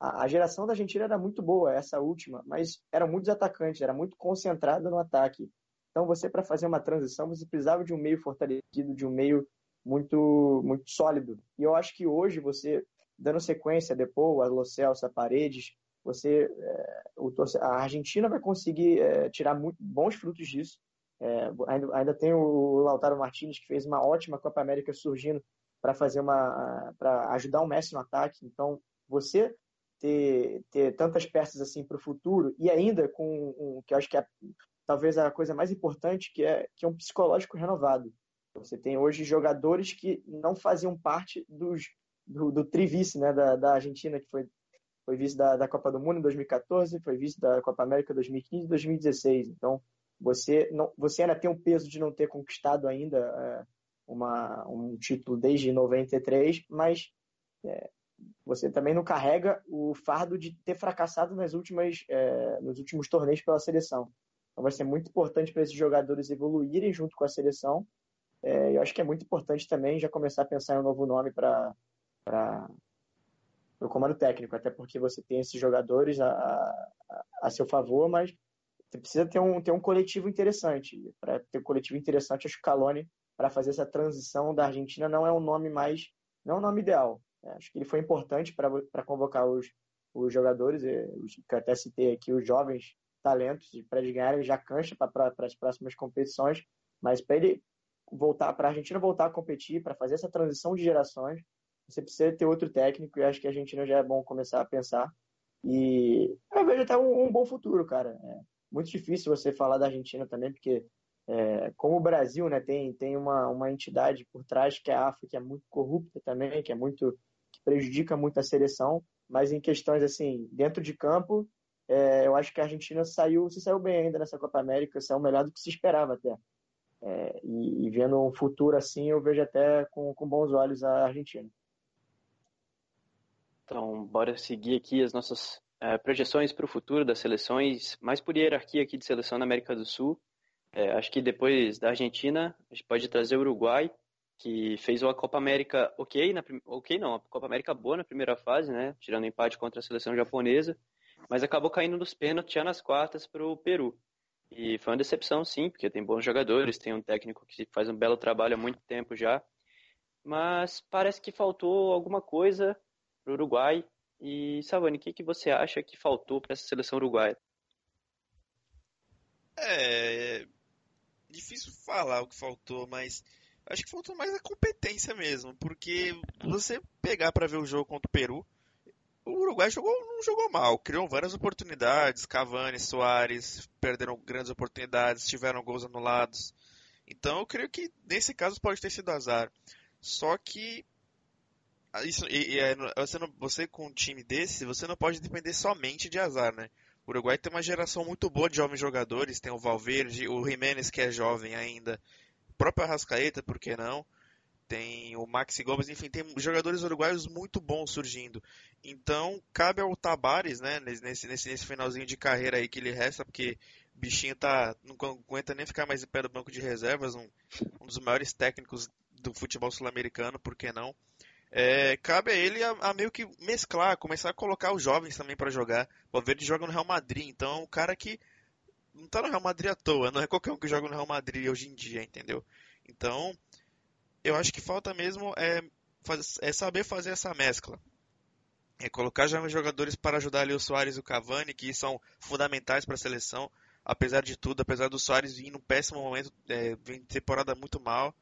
a, a geração da Argentina era muito boa, essa última, mas eram muitos atacantes, era muito concentrada no ataque. Então você para fazer uma transição você precisava de um meio fortalecido, de um meio muito muito sólido. E eu acho que hoje você dando sequência depois a Lo Celso, a Paredes, você é, a Argentina vai conseguir é, tirar muito, bons frutos disso. É, ainda, ainda tem o Lautaro Martinez que fez uma ótima Copa América surgindo para fazer uma para ajudar o Messi no ataque. Então você ter, ter tantas peças assim para o futuro e ainda com um, que eu acho que é talvez a coisa mais importante que é que é um psicológico renovado. Você tem hoje jogadores que não faziam parte dos, do, do trivice né, da, da Argentina, que foi foi vice da, da Copa do Mundo em 2014, foi vice da Copa América 2015 e 2016. Então, você, não, você ainda tem o peso de não ter conquistado ainda é, uma, um título desde 93, mas é, você também não carrega o fardo de ter fracassado nas últimas, é, nos últimos torneios pela seleção. Então vai ser muito importante para esses jogadores evoluírem junto com a seleção. É, eu acho que é muito importante também já começar a pensar em um novo nome para no comando técnico, até porque você tem esses jogadores a, a, a seu favor, mas você precisa ter um, ter um coletivo interessante. Para ter um coletivo interessante, acho que o Calone, para fazer essa transição da Argentina, não é um nome mais. não é um nome ideal. É, acho que ele foi importante para convocar os, os jogadores, que eu até citei aqui, os jovens talentos, para eles ganharem já cancha para as próximas competições, mas para ele voltar, para a Argentina voltar a competir, para fazer essa transição de gerações, você precisa ter outro técnico e acho que a Argentina já é bom começar a pensar. E eu vejo até um, um bom futuro, cara. É muito difícil você falar da Argentina também, porque é, como o Brasil né, tem, tem uma, uma entidade por trás que é a AFA, que é muito corrupta também, que é muito que prejudica muito a seleção, mas em questões assim, dentro de campo, é, eu acho que a Argentina saiu, se saiu bem ainda nessa Copa América, saiu melhor do que se esperava até. É, e, e, vendo um futuro assim, eu vejo até com, com bons olhos a Argentina. Então, bora seguir aqui as nossas é, projeções para o futuro das seleções, mais por hierarquia aqui de seleção na América do Sul. É, acho que depois da Argentina, a gente pode trazer o Uruguai, que fez uma Copa América ok, na, ok não, a Copa América boa na primeira fase, né? Tirando empate contra a seleção japonesa, mas acabou caindo nos pênaltis já nas quartas para o Peru. E foi uma decepção, sim, porque tem bons jogadores, tem um técnico que faz um belo trabalho há muito tempo já, mas parece que faltou alguma coisa para o Uruguai. E, Savani, o que, que você acha que faltou para essa seleção uruguaia? É difícil falar o que faltou, mas acho que faltou mais a competência mesmo, porque você pegar para ver o jogo contra o Peru, o Uruguai jogou, não jogou mal, criou várias oportunidades, Cavani, Soares perderam grandes oportunidades, tiveram gols anulados. Então eu creio que nesse caso pode ter sido azar. Só que isso, e, e, é, você, não, você com um time desse, você não pode depender somente de azar, né? O Uruguai tem uma geração muito boa de jovens jogadores, tem o Valverde, o Jiménez que é jovem ainda, o próprio Arrascaeta, por que não? Tem o Maxi Gomes, enfim, tem jogadores uruguaios muito bons surgindo. Então, cabe ao Tabares, né, nesse, nesse, nesse finalzinho de carreira aí que ele resta, porque bichinho tá, não aguenta nem ficar mais em pé do banco de reservas, um, um dos maiores técnicos do futebol sul-americano, por que não? É, cabe a ele a, a, meio que mesclar, começar a colocar os jovens também para jogar. O Valverde joga no Real Madrid, então é um cara que não tá no Real Madrid à toa, não é qualquer um que joga no Real Madrid hoje em dia, entendeu? Então, eu acho que falta mesmo é, é saber fazer essa mescla. É colocar jovens jogadores para ajudar ali o Soares e o Cavani, que são fundamentais para a seleção, apesar de tudo, apesar do Soares vir num péssimo momento, é, vir temporada muito mal.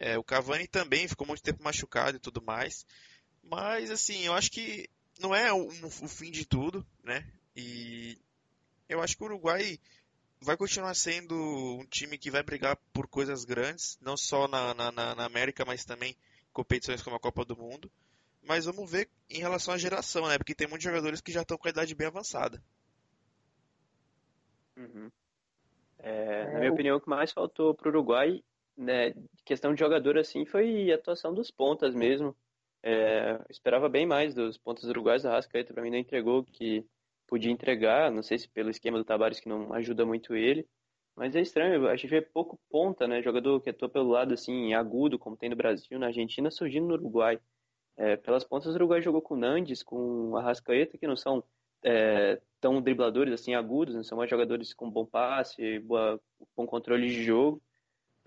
É, o Cavani também ficou muito tempo machucado e tudo mais. Mas, assim, eu acho que não é o, o fim de tudo, né? E eu acho que o Uruguai vai continuar sendo um time que vai brigar por coisas grandes, não só na, na, na América, mas também competições como a Copa do Mundo. Mas vamos ver em relação à geração, né? Porque tem muitos jogadores que já estão com a idade bem avançada. Uhum. É, na minha opinião, o que mais faltou para o Uruguai né, questão de jogador assim, foi a atuação dos pontas mesmo. É, esperava bem mais dos pontas uruguaios. A Rascaeta para mim não entregou o que podia entregar. Não sei se pelo esquema do Tabares que não ajuda muito ele. Mas é estranho, a gente vê pouco ponta, né? Jogador que atua pelo lado assim, agudo, como tem no Brasil, na Argentina, surgindo no Uruguai. É, pelas pontas, o Uruguai jogou com Nandes, com a Rascaeta, que não são é, tão dribladores assim, agudos, não são mais jogadores com bom passe, boa, bom controle de jogo.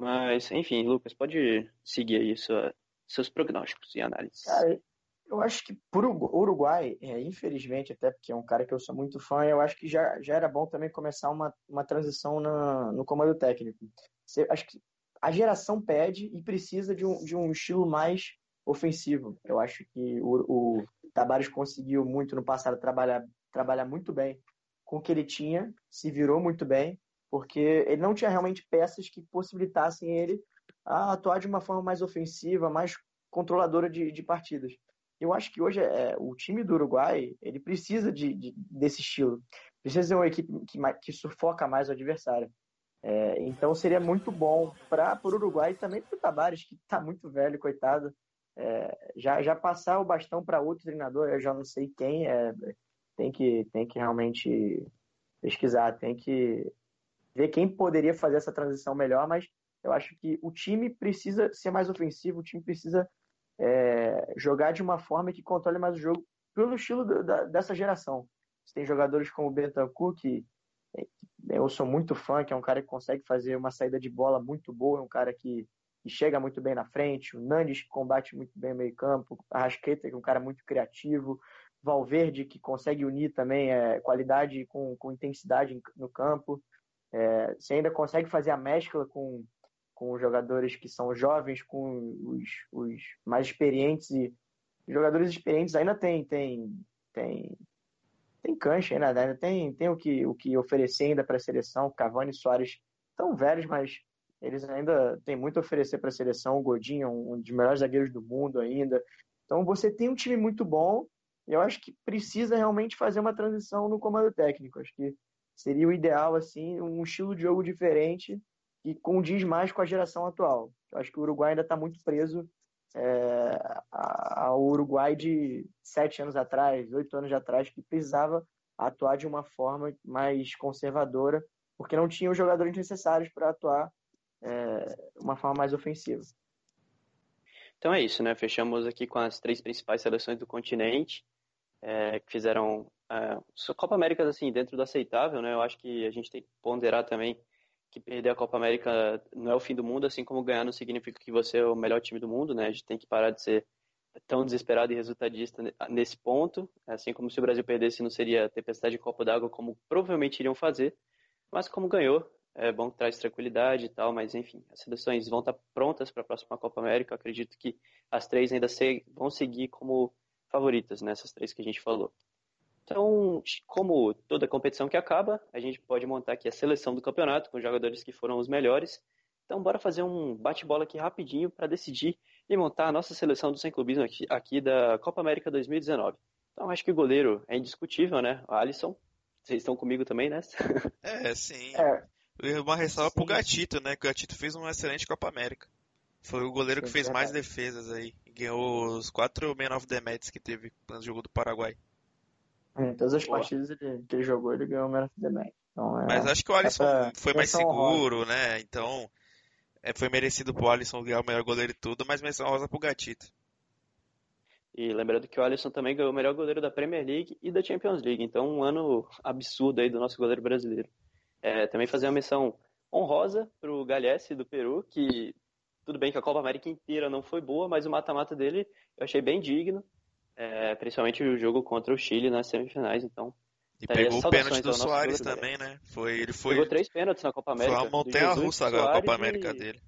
Mas, enfim, Lucas, pode seguir aí sua, seus prognósticos e análises. Cara, eu acho que por Uruguai, é, infelizmente, até porque é um cara que eu sou muito fã, eu acho que já, já era bom também começar uma, uma transição na, no comando técnico. Você, acho que a geração pede e precisa de um, de um estilo mais ofensivo. Eu acho que o, o Tabares conseguiu muito no passado trabalhar, trabalhar muito bem com o que ele tinha, se virou muito bem, porque ele não tinha realmente peças que possibilitassem ele atuar de uma forma mais ofensiva, mais controladora de, de partidas. Eu acho que hoje é, o time do Uruguai ele precisa de, de desse estilo, precisa ser uma equipe que, que sufoca mais o adversário. É, então seria muito bom para o Uruguai e também para o Tabares, que está muito velho, coitado. É, já, já passar o bastão para outro treinador, eu já não sei quem, é, tem, que, tem que realmente pesquisar, tem que ver quem poderia fazer essa transição melhor, mas eu acho que o time precisa ser mais ofensivo, o time precisa é, jogar de uma forma que controle mais o jogo pelo estilo da, dessa geração. Você tem jogadores como o Bentancur, que é, eu sou muito fã, que é um cara que consegue fazer uma saída de bola muito boa, é um cara que, que chega muito bem na frente, o Nandes que combate muito bem o meio campo, a Rasqueta que é um cara muito criativo, Valverde que consegue unir também é, qualidade com, com intensidade no campo. É, você ainda consegue fazer a mescla com, com os jogadores que são jovens, com os, os mais experientes e jogadores experientes ainda tem tem tem tem cancha ainda, ainda tem tem o que o que oferecer ainda para a seleção. Cavani e Soares estão velhos, mas eles ainda têm muito a oferecer para a seleção. O Godinho, um dos melhores zagueiros do mundo ainda. Então você tem um time muito bom. Eu acho que precisa realmente fazer uma transição no comando técnico. Acho que seria o ideal, assim, um estilo de jogo diferente e condiz mais com a geração atual. Eu acho que o Uruguai ainda está muito preso é, ao Uruguai de sete anos atrás, oito anos atrás, que precisava atuar de uma forma mais conservadora porque não tinha os jogadores necessários para atuar é, uma forma mais ofensiva. Então é isso, né? Fechamos aqui com as três principais seleções do continente, é, que fizeram é, Copa América assim dentro do aceitável, né? Eu acho que a gente tem que ponderar também que perder a Copa América não é o fim do mundo, assim como ganhar não significa que você é o melhor time do mundo, né? A gente tem que parar de ser tão desesperado e resultadista nesse ponto, assim como se o Brasil perdesse não seria tempestade de copo d'água como provavelmente iriam fazer, mas como ganhou, é bom que traz tranquilidade e tal, mas enfim, as seleções vão estar prontas para a próxima Copa América. Eu acredito que as três ainda vão seguir como favoritas nessas três que a gente falou. Então, como toda competição que acaba, a gente pode montar aqui a seleção do campeonato com jogadores que foram os melhores. Então, bora fazer um bate-bola aqui rapidinho para decidir e montar a nossa seleção do sem clubismo aqui, aqui da Copa América 2019. Então, acho que o goleiro é indiscutível, né? O Alisson. Vocês estão comigo também nessa? É, sim. É, uma ressalva Sim. pro Gatito, né? Que o Gatito fez uma excelente Copa América. Foi o goleiro Sim, que fez mais defesas aí. Ganhou os 4 Man of the Match que teve no jogo do Paraguai. Em todas as Boa. partidas ele, que ele jogou, ele ganhou o Man of the Match. Então, é, Mas acho que o Alisson foi mais seguro, rosa. né? Então é, foi merecido pro Alisson ganhar o melhor goleiro e tudo, mas menção rosa pro Gatito. E lembrando que o Alisson também ganhou o melhor goleiro da Premier League e da Champions League. Então um ano absurdo aí do nosso goleiro brasileiro. É, também fazer uma menção honrosa para o Galhesse do Peru, que tudo bem que a Copa América inteira não foi boa, mas o mata-mata dele eu achei bem digno, é, principalmente o jogo contra o Chile nas semifinais, então... E pegou o pênalti do Soares também, né? Foi, ele foi... Pegou três pênaltis na Copa América. Foi uma montanha-russa a Copa América e... dele.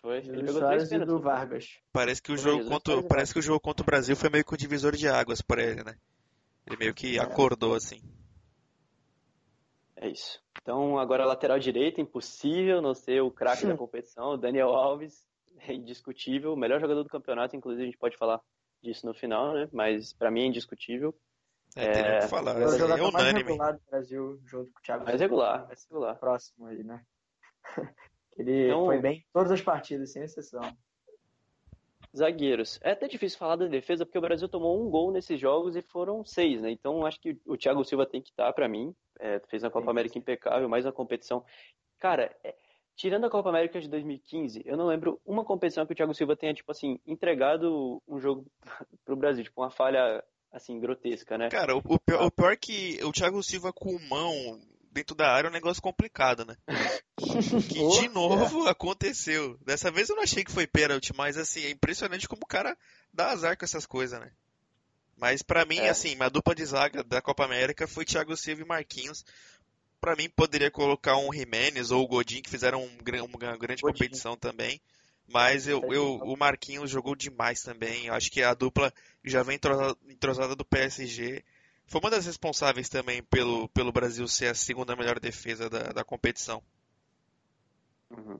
Foi, ele pegou três pênaltis. do Vargas. Parece que, o jogo contra, parece que o jogo contra o Brasil foi meio que um divisor de águas para ele, né? Ele meio que é. acordou, assim. É isso. Então, agora lateral direito, impossível não ser o craque da competição, Daniel Alves, é indiscutível, o melhor jogador do campeonato, inclusive a gente pode falar disso no final, né? Mas para mim é indiscutível. É, é... tem que falar, é, é, é unânime. Mais do Brasil junto com o Thiago. Mais regular, mais regular. Próximo aí, né? Ele então... foi bem em todas as partidas, sem exceção. Zagueiros. É até difícil falar da defesa, porque o Brasil tomou um gol nesses jogos e foram seis, né? Então acho que o Thiago Silva tem que estar para mim. É, fez a Copa Sim. América impecável, mais uma competição. Cara, é, tirando a Copa América de 2015, eu não lembro uma competição que o Thiago Silva tenha, tipo assim, entregado um jogo pro Brasil, tipo, uma falha, assim, grotesca, né? Cara, o, o, pior, o pior é que o Thiago Silva com mão dentro da área é um negócio complicado, né? que de novo aconteceu. Dessa vez eu não achei que foi pênalti, mas assim, é impressionante como o cara dá azar com essas coisas, né? Mas para mim, é. assim, a dupla de zaga da Copa América foi Thiago Silva e Marquinhos. Para mim, poderia colocar um Jimenez ou o Godin, que fizeram um, uma grande Godin. competição também. Mas eu, eu, o Marquinhos jogou demais também. Eu acho que a dupla já vem entrosada do PSG foi uma das responsáveis também pelo, pelo Brasil ser a segunda melhor defesa da, da competição. Uhum.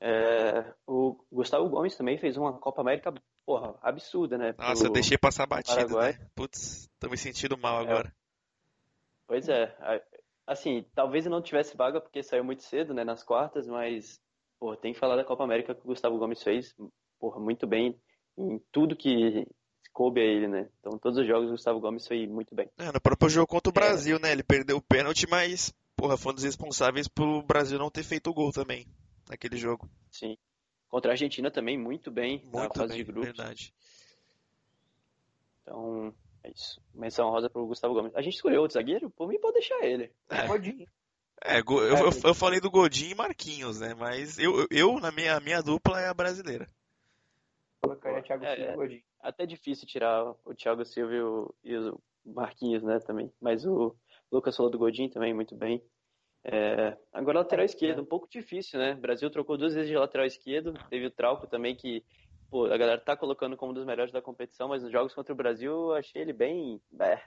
É, o Gustavo Gomes também fez uma Copa América, porra, absurda, né? Nossa, eu deixei passar batida, né? Putz, tô me sentindo mal é. agora. Pois é, assim, talvez eu não tivesse vaga porque saiu muito cedo, né, nas quartas, mas, porra, tem que falar da Copa América que o Gustavo Gomes fez, porra, muito bem em tudo que coube a ele, né? Então, todos os jogos o Gustavo Gomes foi muito bem. É, no próprio jogo contra o Brasil, é. né? Ele perdeu o pênalti, mas, porra, foi um dos responsáveis pelo Brasil não ter feito o gol também naquele jogo. Sim. Contra a Argentina também, muito bem muito na fase bem, de grupos. verdade. Então, é isso. Menção rosa pro Gustavo Gomes. A gente escolheu outro zagueiro? Por mim, pode deixar ele. É. Godinho. É, eu, eu, eu, falei do Godinho e Marquinhos, né? Mas eu, eu na minha, minha dupla é a brasileira. Colocaria Thiago é, Silva e Godinho até difícil tirar o Thiago Silva e o, e o Marquinhos, né, também. Mas o Lucas falou do Godin também, muito bem. É, agora, lateral esquerdo, um pouco difícil, né? O Brasil trocou duas vezes de lateral esquerdo. Teve o Trauco também, que pô, a galera tá colocando como um dos melhores da competição, mas nos jogos contra o Brasil eu achei ele bem. É.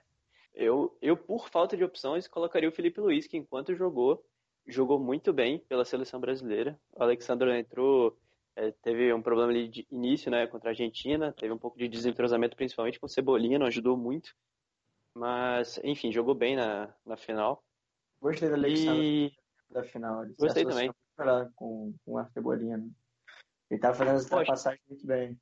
Eu, eu, por falta de opções, colocaria o Felipe Luiz, que enquanto jogou, jogou muito bem pela seleção brasileira. O Alexandre entrou é, teve um problema ali de início, né, contra a Argentina, teve um pouco de desentrosamento, principalmente com o Cebolinha, não ajudou muito. Mas, enfim, jogou bem na, na final. Gostei da Alexandre e... da final. Ele Gostei também. Com, com a Cebolinha, né? Ele tava fazendo essa passagem muito bem.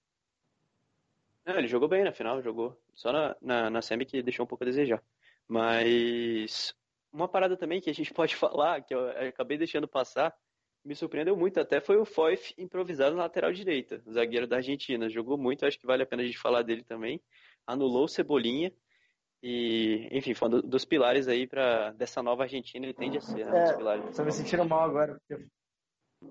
Não, ele jogou bem na final, jogou. Só na, na, na semi que deixou um pouco a desejar. Mas uma parada também que a gente pode falar, que eu acabei deixando passar, me surpreendeu muito até, foi o Foyf improvisado na lateral direita, zagueiro da Argentina. Jogou muito, acho que vale a pena a gente falar dele também. Anulou o Cebolinha. E, enfim, foi um dos pilares aí para dessa nova Argentina, ele tende a ser, né? É. Tô me sentindo mal agora, porque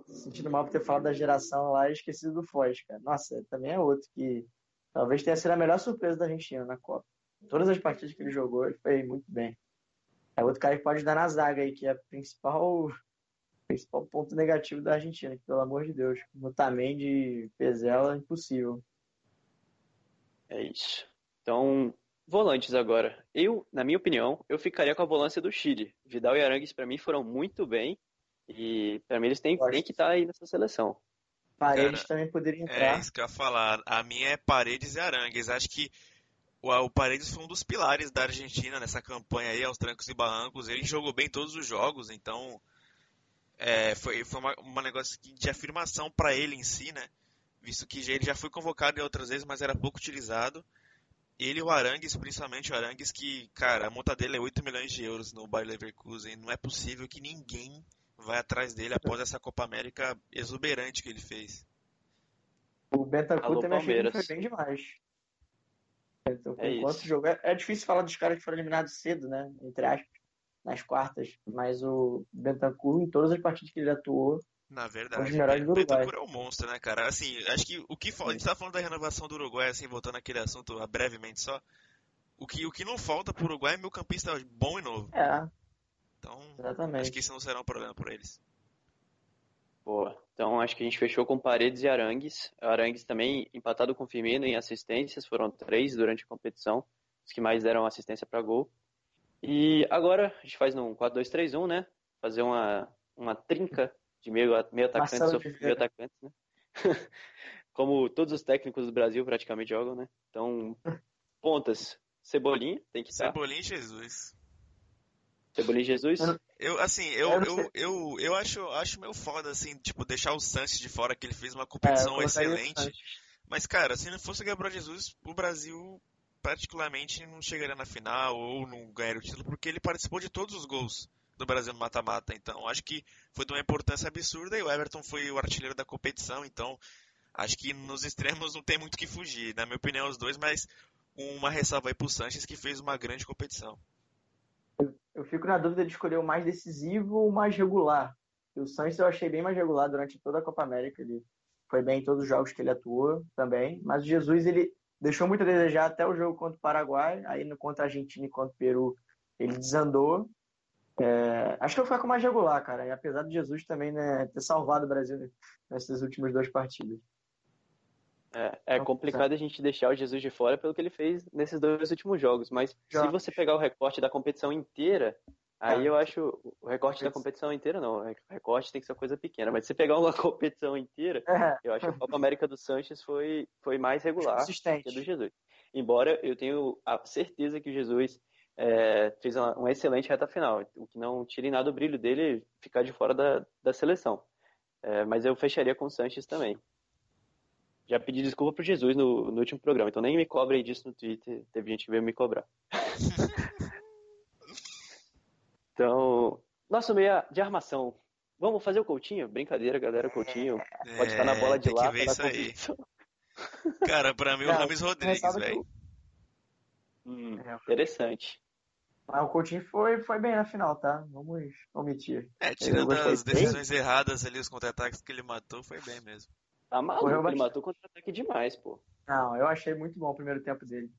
sentindo mal por ter falado da geração lá e esquecido do Foz, cara. Nossa, também é outro que talvez tenha sido a melhor surpresa da Argentina na Copa. Todas as partidas que ele jogou, ele foi muito bem. É outro cara que pode dar na zaga aí, que é a principal principal ponto negativo da Argentina, que pelo amor de Deus, no de Pezela, impossível. É isso. Então, Volantes agora. Eu, na minha opinião, eu ficaria com a volância do Chile. Vidal e Arangues, para mim, foram muito bem. E para mim eles têm, têm que estar tá aí nessa seleção. Paredes Cara, também poderia entrar. É isso que eu ia falar. A minha é Paredes e Arangues. Acho que o, o Paredes foi um dos pilares da Argentina nessa campanha aí, aos trancos e barrancos. Ele jogou bem todos os jogos, então é, foi, foi uma, uma negócio de afirmação para ele em si, né? Visto que ele já foi convocado em outras vezes, mas era pouco utilizado. Ele e o Arangues, principalmente o Arangues, que, cara, a monta dele é 8 milhões de euros no Bayer Leverkusen. Não é possível que ninguém vai atrás dele após essa Copa América exuberante que ele fez. O Bentancur também achei que foi bem demais. Então, é enquanto jogo, é, é difícil falar dos caras que foram eliminados cedo, né? Entre aspas, nas quartas. Mas o Bentancur, em todas as partidas que ele atuou, na verdade, o Bentancur é um monstro, né, cara? Assim, acho que o que a gente tá falando da renovação do Uruguai, assim, voltando aquele assunto brevemente só. O que, o que não falta pro Uruguai é meu campista bom e novo. É. Então, Exatamente. acho que isso não será um problema por eles. Boa. Então, acho que a gente fechou com Paredes e Arangues. Arangues também empatado com Firmino em assistências, foram três durante a competição, os que mais deram assistência para gol. E agora a gente faz num 4-2-3-1, né? Fazer uma, uma trinca de meio, meio atacantes ou meio atacantes, né? Como todos os técnicos do Brasil praticamente jogam, né? Então, pontas, Cebolinha, tem que estar. Cebolinha e Jesus. Cebolinha e Jesus? Eu, assim, eu, eu, eu, eu acho, acho meio foda, assim, tipo, deixar o Sanches de fora, que ele fez uma competição é, excelente. Mas, cara, se não fosse o Gabriel Jesus, o Brasil particularmente não chegaria na final ou não ganharia o título, porque ele participou de todos os gols do Brasil no mata-mata. Então, acho que foi de uma importância absurda e o Everton foi o artilheiro da competição. Então, acho que nos extremos não tem muito que fugir. Na minha opinião, os dois, mas uma ressalva aí pro Sanches, que fez uma grande competição. Eu, fico na dúvida de escolher o mais decisivo ou o mais regular. o Sanches eu achei bem mais regular durante toda a Copa América. Ele foi bem em todos os jogos que ele atuou também. Mas o Jesus, ele deixou muito a desejar até o jogo contra o Paraguai. Aí no contra a Argentina e contra o Peru, ele desandou. É, acho que eu vou ficar com mais regular, cara. E apesar de Jesus também né, ter salvado o Brasil nessas últimas duas partidas. É, é complicado a gente deixar o Jesus de fora pelo que ele fez nesses dois últimos jogos, mas Já. se você pegar o recorte da competição inteira, aí é. eu acho o recorte da competição inteira não, o recorte tem que ser uma coisa pequena, mas se pegar uma competição inteira, é. eu acho que a Copa América do Sanches foi, foi mais regular que a do Jesus. Embora eu tenho a certeza que o Jesus é, fez uma, uma, excelente reta final, o que não tire nada o brilho dele ficar de fora da, da seleção. É, mas eu fecharia com o Sanches também. Já pedi desculpa pro Jesus no, no último programa, então nem me cobrem disso no Twitter. Teve gente que veio me cobrar. então, nosso meia de armação. Vamos fazer o Coutinho? Brincadeira, galera. Coutinho é, pode estar na bola de lá. isso aí. Cara, pra mim, o Rames Rodrigues, velho. Hum, é, interessante. Mas o Coutinho foi, foi bem na final, tá? Vamos omitir. É, tirando as decisões bem. erradas ali, os contra-ataques que ele matou, foi bem mesmo. Tá maluco, ele matou contra-ataque demais, pô. Não, eu achei muito bom o primeiro tempo dele.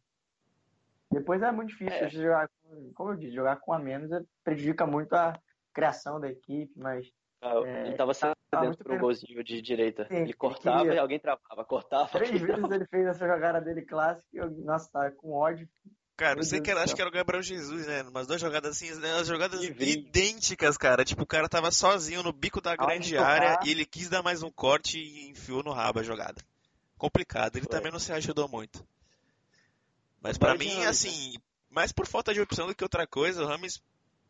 Depois é muito difícil é. jogar, como eu disse, jogar com a menos prejudica muito a criação da equipe, mas. Ah, é, ele tava saindo dentro pro golzinho de direita. Sim, ele cortava ele e alguém travava, cortava. Três vezes ele fez essa jogada dele clássica e eu, nossa, tá com ódio. Cara, eu sei que era, acho que era o Gabriel Jesus, né? Umas duas jogadas assim, né? as jogadas idênticas, cara. Tipo, o cara tava sozinho no bico da grande área e ele quis dar mais um corte e enfiou no rabo a jogada. Complicado. Ele Foi. também não se ajudou muito. Mas para mim, assim, mais por falta de opção do que outra coisa, o Rames,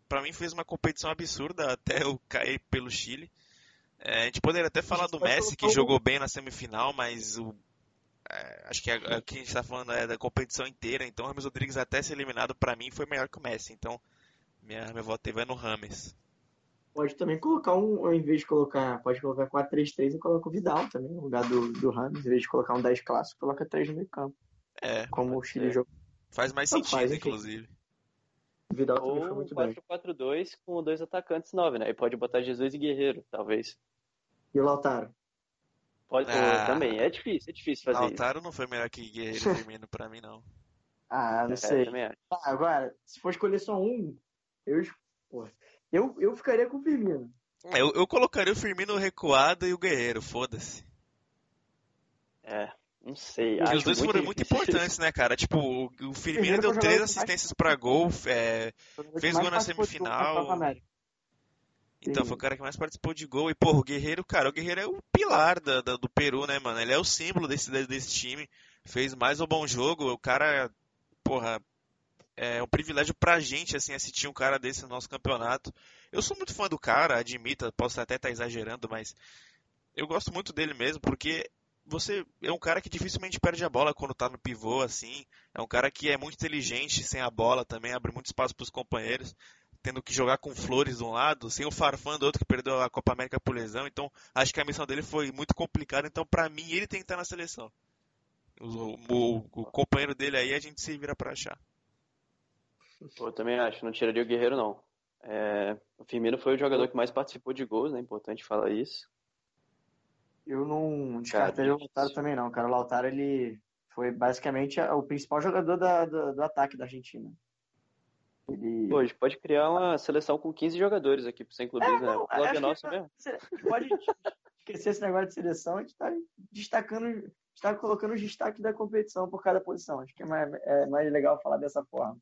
para mim, fez uma competição absurda até eu cair pelo Chile. É, a gente poderia até falar do Messi, que jogou bem na semifinal, mas o é, acho que a, a, gente está falando é da competição inteira, então o Ramos Rodrigues até ser eliminado para mim foi melhor que o Messi. Então, Minha, minha voto aí vai no Rames. Pode também colocar um, ao invés de colocar, pode colocar 4-3-3 e coloca o Vidal também, no lugar do, do Ramos. Em vez de colocar um 10 clássico, coloca 3 no meio campo. É. Como o Chile é. jogou. Faz mais Não sentido, faz, inclusive. O Vidal também foi Ou um muito bem. 4-4-2 com dois atacantes 9, né? E pode botar Jesus e Guerreiro, talvez. E o Lautaro? Pode Ah. também. É difícil, é difícil fazer Lautaro não foi melhor que Guerreiro e Firmino pra mim, não. Ah, não isso. sei. É, acho. Ah, agora, se for escolher só um, eu, eu, eu ficaria com o Firmino. É, Eu, eu colocaria o Firmino recuado e o Guerreiro, foda-se. É, não sei. Porque acho os dois foram muito importantes, né, cara? Tipo, o, o Firmino deu três assistências pra gol, é, Fez mais gol na semifinal. Então, foi o cara que mais participou de gol. E, porra, o Guerreiro, cara, o Guerreiro é o pilar da, da- do Peru, né, mano? Ele é o símbolo desse, desse time. Fez mais um bom jogo. O cara, porra, é um privilégio pra gente, assim, assistir um cara desse no nosso campeonato. Eu sou muito fã do cara, admito, posso até estar exagerando, mas eu gosto muito dele mesmo, porque você é um cara que dificilmente perde a bola quando tá no pivô, assim. É um cara que é muito inteligente sem a bola também, abre muito espaço pros companheiros tendo que jogar com Flores de um lado, sem o Farfán do outro que perdeu a Copa América por lesão. Então, acho que a missão dele foi muito complicada. Então, pra mim, ele tem que estar na seleção. O, o- o companheiro dele aí a gente se vira pra achar. Pô, eu também acho, não tiraria o Guerreiro, não. É, o Firmino foi o jogador que mais participou de gols, né? Importante falar isso. Eu não descartaria o Lautaro também, não. Cara, o Lautaro, ele foi basicamente o principal jogador da- do, do ataque da Argentina. Ele... Pô, a gente pode criar uma seleção com 15 jogadores aqui pro Sem Clubismo, né? O clube é nosso tá- mesmo. Pode esquecer esse negócio de seleção, a gente tá destacando, está colocando os destaques da competição por cada posição. Acho que é mais, é mais legal falar dessa forma.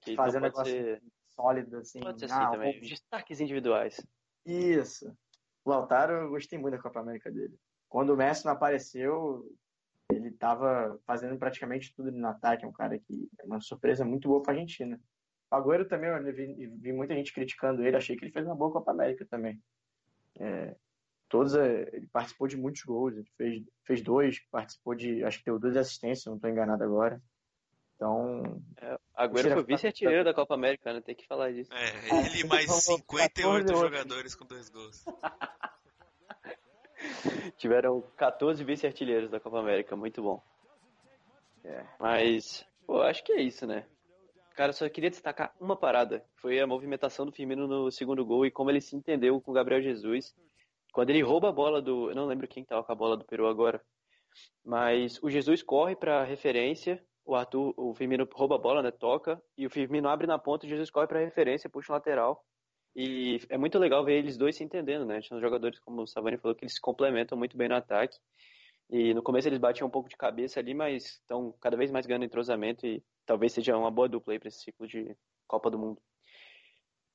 Que, Fazer um então pode negócio ser, sólido, assim. pode ser assim Ah, também. Destaques individuais. Isso. O Lautaro, eu gostei muito da Copa América dele. Quando o Messi não apareceu, ele tava fazendo praticamente tudo no ataque. É um cara que é uma surpresa muito boa pra Argentina. O Agüero também, eu vi, vi muita gente criticando ele. Achei que ele fez uma boa Copa América também. É, todos, é, ele participou de muitos gols. Ele fez, fez dois, participou de. Acho que deu duas assistências, não estou enganado agora. Então, É, Agüero foi vice-artilheiro da Copa América, né? Tem que falar disso. É, ele e mais Vamos 58 14 outros. jogadores com dois gols. Tiveram 14 vice-artilheiros da Copa América, muito bom. É. Mas, pô, acho que é isso, né? Cara, só queria destacar uma parada. Foi a movimentação do Firmino no segundo gol e como ele se entendeu com o Gabriel Jesus. Quando ele rouba a bola do. Eu não lembro quem tava com a bola do Peru agora. Mas o Jesus corre pra referência. O Arthur, o Firmino rouba a bola, né? Toca. E o Firmino abre na ponta, o Jesus corre pra referência, puxa o lateral. E é muito legal ver eles dois se entendendo, né? São jogadores, como o Savani falou, que eles se complementam muito bem no ataque. E no começo eles batiam um pouco de cabeça ali, mas estão cada vez mais ganhando entrosamento e talvez seja uma boa dupla aí para esse ciclo de Copa do Mundo.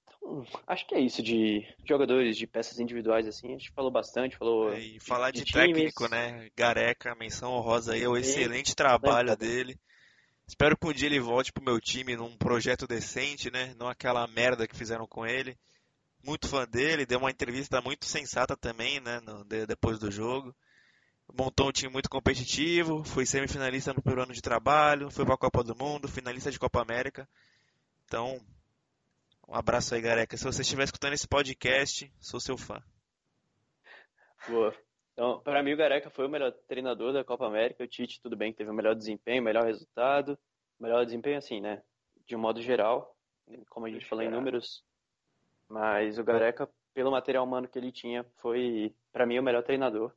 Então, acho que é isso de jogadores, de peças individuais, assim. A gente falou bastante, falou. É, E falar de, de técnico, times. né? Gareca, menção honrosa aí, é o Sim. excelente trabalho dele. Espero que um dia ele volte pro meu time num projeto decente, né? Não aquela merda que fizeram com ele. Muito fã dele, deu uma entrevista muito sensata também, né? no- de- depois do jogo. Montou um time muito competitivo, foi semifinalista no primeiro ano de trabalho, foi pra Copa do Mundo, finalista de Copa América. Então, um abraço aí, Gareca. Se você estiver escutando esse podcast, sou seu fã. Boa. Então, para mim, o Gareca foi o melhor treinador da Copa América. O Tite, tudo bem, que teve o melhor desempenho, melhor resultado. Melhor desempenho, assim, né? De um modo geral, como a gente falou em números. Mas o Gareca, pelo material humano que ele tinha, foi, para mim, o melhor treinador.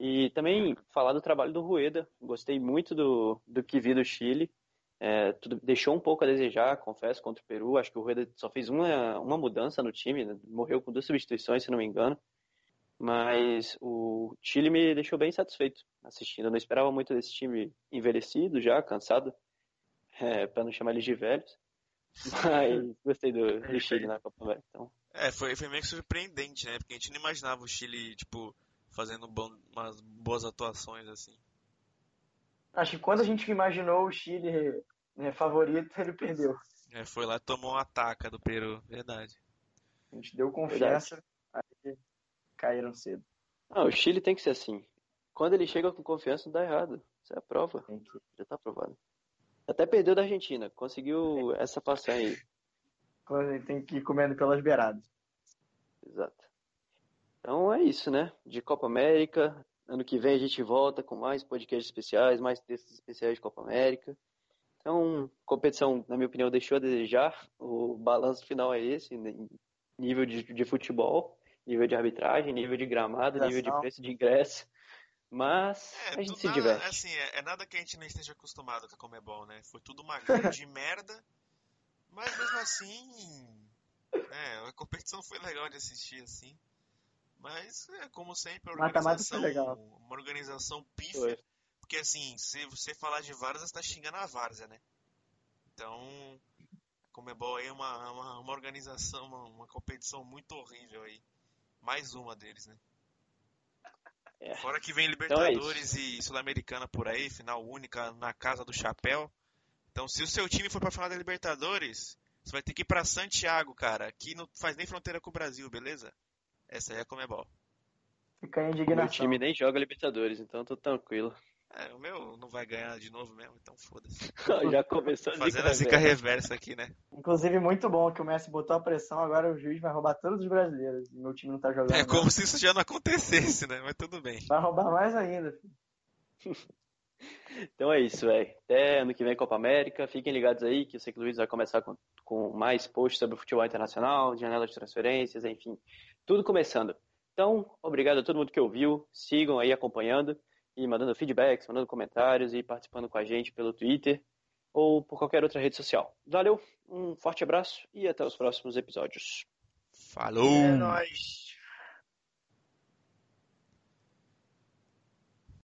E também falar do trabalho do Rueda. Gostei muito do, do que vi do Chile. É, tudo, deixou um pouco a desejar, confesso, contra o Peru. Acho que o Rueda só fez uma, uma mudança no time, né? morreu com duas substituições, se não me engano. Mas o Chile me deixou bem satisfeito assistindo. Eu não esperava muito desse time envelhecido já, cansado, é, para não chamar eles de velhos. Mas gostei do, do Chile na Copa América. Então, É, foi, foi meio que surpreendente, né? Porque a gente não imaginava o Chile, tipo, fazendo bom, umas boas atuações assim. acho que quando a gente imaginou o Chile né, favorito, ele perdeu. É, foi lá e tomou uma ataca do Peru, verdade. A gente deu confiança, aí caíram cedo. ah, o Chile tem que ser assim. Quando ele chega com confiança, não dá errado. Isso é a prova. Tem que... Já tá aprovado. Até perdeu da Argentina. Conseguiu essa passagem aí. Tem que ir comendo pelas beiradas. Exato. Então é isso, né? De Copa América. Ano que vem a gente volta com mais podcasts especiais, mais textos especiais de Copa América. Então, competição, na minha opinião, deixou a desejar. O balanço final é esse, nível de, de futebol, nível de arbitragem, nível de gramado, nível de preço de ingresso. Mas é, a gente se nada, diverte. Assim, é, é, nada que a gente não esteja acostumado com a Comebol, né? Foi tudo uma grande merda, mas mesmo assim, é, a competição foi legal de assistir, assim. Mas, é, como sempre, a organização, uma organização pífia. Foi. Porque, assim, se você falar de várzea, você tá xingando a várzea, né? Então, a Comebol aí é uma, uma, uma organização, uma, uma competição muito horrível aí. Mais uma deles, né? É. Fora que vem Libertadores então é e Sul-Americana por aí, final única na casa do chapéu. Então, se o seu time for pra final da Libertadores, você vai ter que ir pra Santiago, cara, que não faz nem fronteira com o Brasil, beleza? Essa aí é a Comebol. Fica a indignação. O time nem joga Libertadores, então tô tranquilo. É, o meu não vai ganhar de novo mesmo, então foda-se. Já começou a Fazendo a zica reversa aqui, né? Inclusive, muito bom que o Messi botou a pressão, agora o juiz vai roubar todos os brasileiros. E meu time não tá jogando. É como se isso já não acontecesse, né? Mas tudo bem. Vai roubar mais ainda, filho. então é isso, velho. Até ano que vem Copa América. Fiquem ligados aí, que eu sei que o Luiz vai começar com, com mais posts sobre o futebol internacional, janelas de transferências, enfim. Tudo começando. Então, obrigado a todo mundo que ouviu. Sigam aí acompanhando e mandando feedbacks, mandando comentários e participando com a gente pelo Twitter ou por qualquer outra rede social. Valeu, um forte abraço e até os próximos episódios. Falou! É nóis!